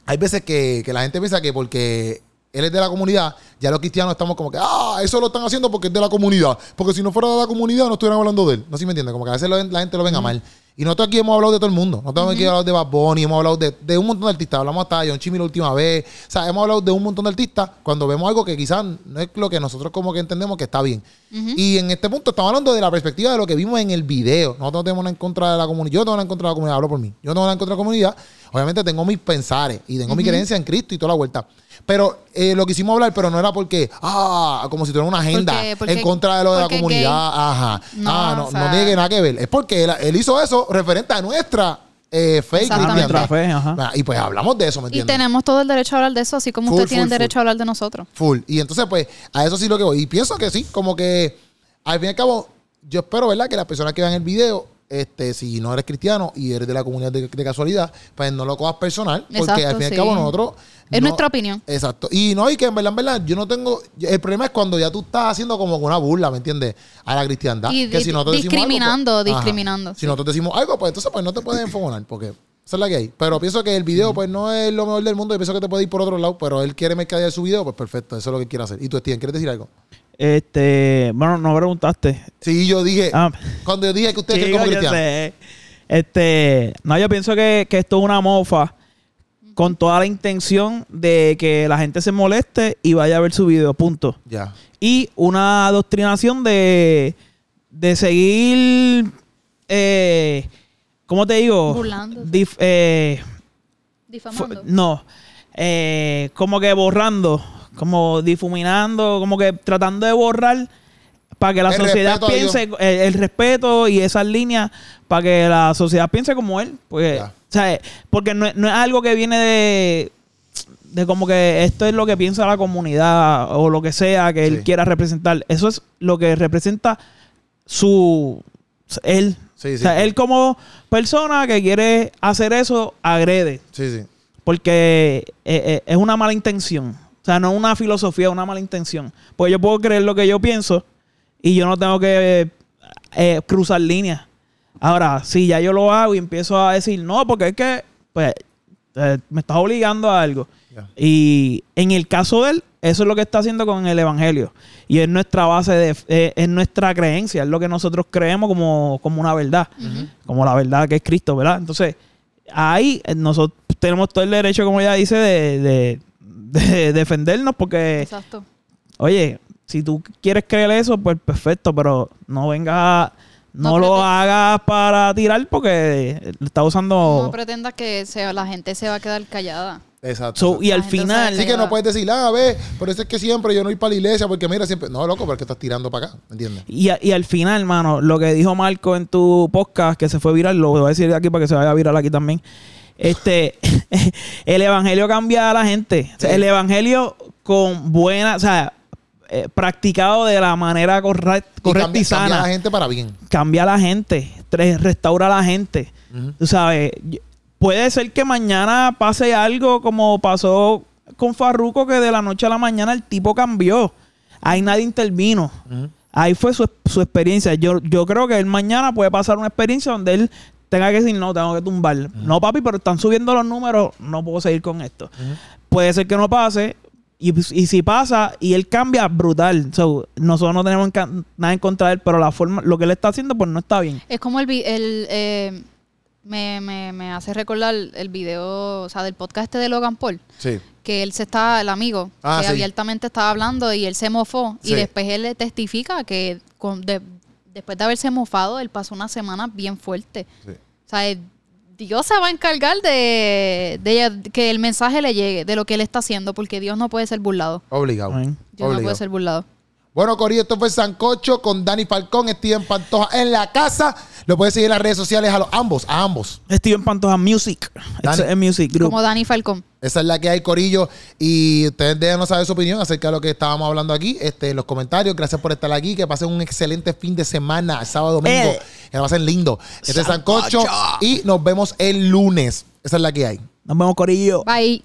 Speaker 1: hay veces que, que la gente piensa que porque él es de la comunidad, ya los cristianos estamos como que, ah, eso lo están haciendo porque es de la comunidad. Porque si no fuera de la comunidad, no estuvieran hablando de él. No sé si me entiendes, como que a veces lo la gente lo venga mal. Y nosotros aquí hemos hablado de todo el mundo. Nosotros aquí hemos hablado de Bad Bunny, hemos hablado de, de un montón de artistas. Hablamos hasta de John Chimmy la última vez. O sea, hemos hablado de un montón de artistas cuando vemos algo que quizás no es lo que nosotros como que entendemos que está bien. Y en este punto estamos hablando de la perspectiva de lo que vimos en el video. Nosotros no tenemos nada en contra de la comunidad. Yo no tengo nada en contra de la comunidad, hablo por mí. Yo no tengo nada en contra de la comunidad. Obviamente tengo mis pensares y tengo mi creencia en Cristo y toda la vuelta. Pero eh, lo quisimos hablar, pero no era porque, ah, como si tuviera una agenda en contra de lo de la comunidad.
Speaker 3: gay.
Speaker 1: Ajá.
Speaker 3: No,
Speaker 1: ah, no,
Speaker 3: o sea-
Speaker 1: no tiene nada que ver. Es porque él, él hizo eso referente a nuestra eh, y
Speaker 2: fe, ajá.
Speaker 1: Ah, Y pues hablamos de eso, ¿me
Speaker 3: Y
Speaker 1: entiendes?
Speaker 3: tenemos todo el derecho a hablar de eso, así como
Speaker 1: Full,
Speaker 3: ustedes tienen
Speaker 1: full,
Speaker 3: derecho
Speaker 1: full.
Speaker 3: a hablar de nosotros.
Speaker 1: Full. Y entonces, pues, a eso sí lo que voy. Y pienso que sí, como que al fin y al cabo, yo espero, ¿verdad? Que las personas que vean el video, este, si no eres cristiano y eres de la comunidad de, de casualidad, pues no lo cojas personal. Porque
Speaker 3: Exacto,
Speaker 1: al fin y al cabo nosotros.
Speaker 3: Es
Speaker 1: no-
Speaker 3: nuestra opinión.
Speaker 1: Exacto. Y no, y que en verdad, en verdad, yo no tengo. El problema es cuando ya tú estás haciendo como una burla, ¿me entiendes? A la cristiandad.
Speaker 3: Y
Speaker 1: que si nosotros decimos algo,
Speaker 3: discriminando,
Speaker 1: pues, ajá.
Speaker 3: discriminando,
Speaker 1: Si nosotros decimos algo, pues entonces pues no te puedes enfogonar, porque esa es la que hay. Pero pienso que el video, pues no es lo mejor del mundo. Yo pienso que te puede ir por otro lado, pero él quiere mercadear su video, pues perfecto, eso es lo que quiere hacer. ¿Y tú, Steven, quieres decir algo?
Speaker 2: Este, bueno, no preguntaste.
Speaker 1: Sí, yo dije,
Speaker 2: Ah,
Speaker 1: cuando yo dije que ustedes
Speaker 2: chico,
Speaker 1: quieren como
Speaker 2: sé. Este, no, yo pienso que, que esto es una mofa con toda la intención de que la gente se moleste y vaya a ver su video, punto.
Speaker 1: Ya.
Speaker 2: Y una adoctrinación de, de seguir, eh, ¿cómo te digo?
Speaker 3: Burlándose.
Speaker 2: Dif- eh,
Speaker 3: Difamando.
Speaker 2: No. Eh, como que borrando, como difuminando, como que tratando de borrar para que la
Speaker 1: El
Speaker 2: sociedad piense el, el respeto y esas líneas para que la sociedad piense como él.
Speaker 1: Ya.
Speaker 2: o sea, porque no, es- no es algo que viene de de como que esto es lo que piensa la comunidad o lo que sea que él
Speaker 1: Sí.
Speaker 2: quiera representar. Eso es lo que representa su él.
Speaker 1: Sí, sí.
Speaker 2: O sea, él como persona que quiere hacer eso agrede.
Speaker 1: Sí, sí.
Speaker 2: Porque eh, eh, es una mala intención. O sea, no una filosofía, una mala intención. Pues yo puedo creer lo que yo pienso y yo no tengo que eh, cruzar líneas. Ahora, si ya yo lo hago y empiezo a decir, no, porque es que, pues, eh, me estás obligando a algo. Y en el caso de él, eso es lo que está haciendo con el Evangelio. Y es nuestra base, de, eh, es nuestra creencia, es lo que nosotros creemos como, como una verdad, como la verdad que es Cristo, ¿verdad? Entonces, ahí nosotros tenemos todo el derecho, como ella dice, de, de- (laughs) de defendernos porque...
Speaker 3: Exacto.
Speaker 2: Oye, si tú quieres creer eso, pues perfecto, pero no vengas, no,
Speaker 3: No
Speaker 2: lo hagas para tirar porque está usando...
Speaker 3: No pretendas que sea, la gente se va a quedar callada.
Speaker 1: Exacto.
Speaker 2: So, y
Speaker 3: La
Speaker 2: al final,
Speaker 1: Así que no puedes decir, ah, ve, por eso es que siempre yo no voy para la iglesia, porque mira, siempre. No, loco, porque estás tirando para acá, ¿me entiendes?
Speaker 2: y, a- y al final, mano, lo que dijo Marco en tu podcast, que se fue viral, lo voy a decir aquí para que se vaya viral aquí también. Este, (laughs) el evangelio cambia a la gente. O sea,
Speaker 1: Sí.
Speaker 2: el evangelio con buena, o sea, eh, practicado de la manera correcta,
Speaker 1: Y
Speaker 2: correcta
Speaker 1: cambia,
Speaker 2: y sana.
Speaker 1: cambia a la gente para bien.
Speaker 2: cambia a la gente, restaura a la gente. Tú sabes, puede ser que mañana pase algo como pasó con Farruko, que de la noche a la mañana el tipo cambió. Ahí nadie intervino. Ahí fue su, su experiencia. Yo, yo creo que él mañana puede pasar una experiencia donde él tenga que decir, no, tengo que tumbar. No, papi, pero están subiendo los números, no puedo seguir con esto. Puede ser que no pase. Y, y si pasa y él cambia, brutal. So, nosotros no tenemos nada en contra de él, pero la forma, lo que él está haciendo, pues no está bien.
Speaker 3: Es como el, eh, me, me, me hace recordar el video, o sea, del podcast este de Logan Paul,
Speaker 1: Sí.
Speaker 3: que él se está, el amigo,
Speaker 1: Ah,
Speaker 3: que
Speaker 1: sí.
Speaker 3: abiertamente estaba hablando y él se mofó.
Speaker 1: Sí.
Speaker 3: Y después él le testifica que con, de- después de haberse mofado, él pasó una semana bien fuerte.
Speaker 1: sí.
Speaker 3: O sea, eh, Dios se va a encargar de, de que el mensaje le llegue, de lo que él está haciendo, porque Dios no puede ser burlado.
Speaker 1: Obligado.
Speaker 3: Dios no puede ser burlado.
Speaker 1: Bueno, Corillo, esto fue Sancocho con Dani Falcón, Steven Pantoja en la casa. Lo puedes seguir en las redes sociales a los ambos, a ambos.
Speaker 2: Steven Pantoja Music.
Speaker 1: Dani.
Speaker 2: Es Music Group.
Speaker 3: Como Dani Falcón.
Speaker 1: Esa es la que hay, Corillo. Y ustedes déjenos saber su opinión acerca de lo que estábamos hablando aquí este, en los comentarios. Gracias por estar aquí. Que pasen un excelente fin de semana, sábado, domingo.
Speaker 2: Eh.
Speaker 1: Que la pasen lindo. Este es.
Speaker 2: Sancocho.
Speaker 1: Y nos vemos el lunes. Esa es la que hay.
Speaker 2: Nos vemos, Corillo.
Speaker 3: Bye.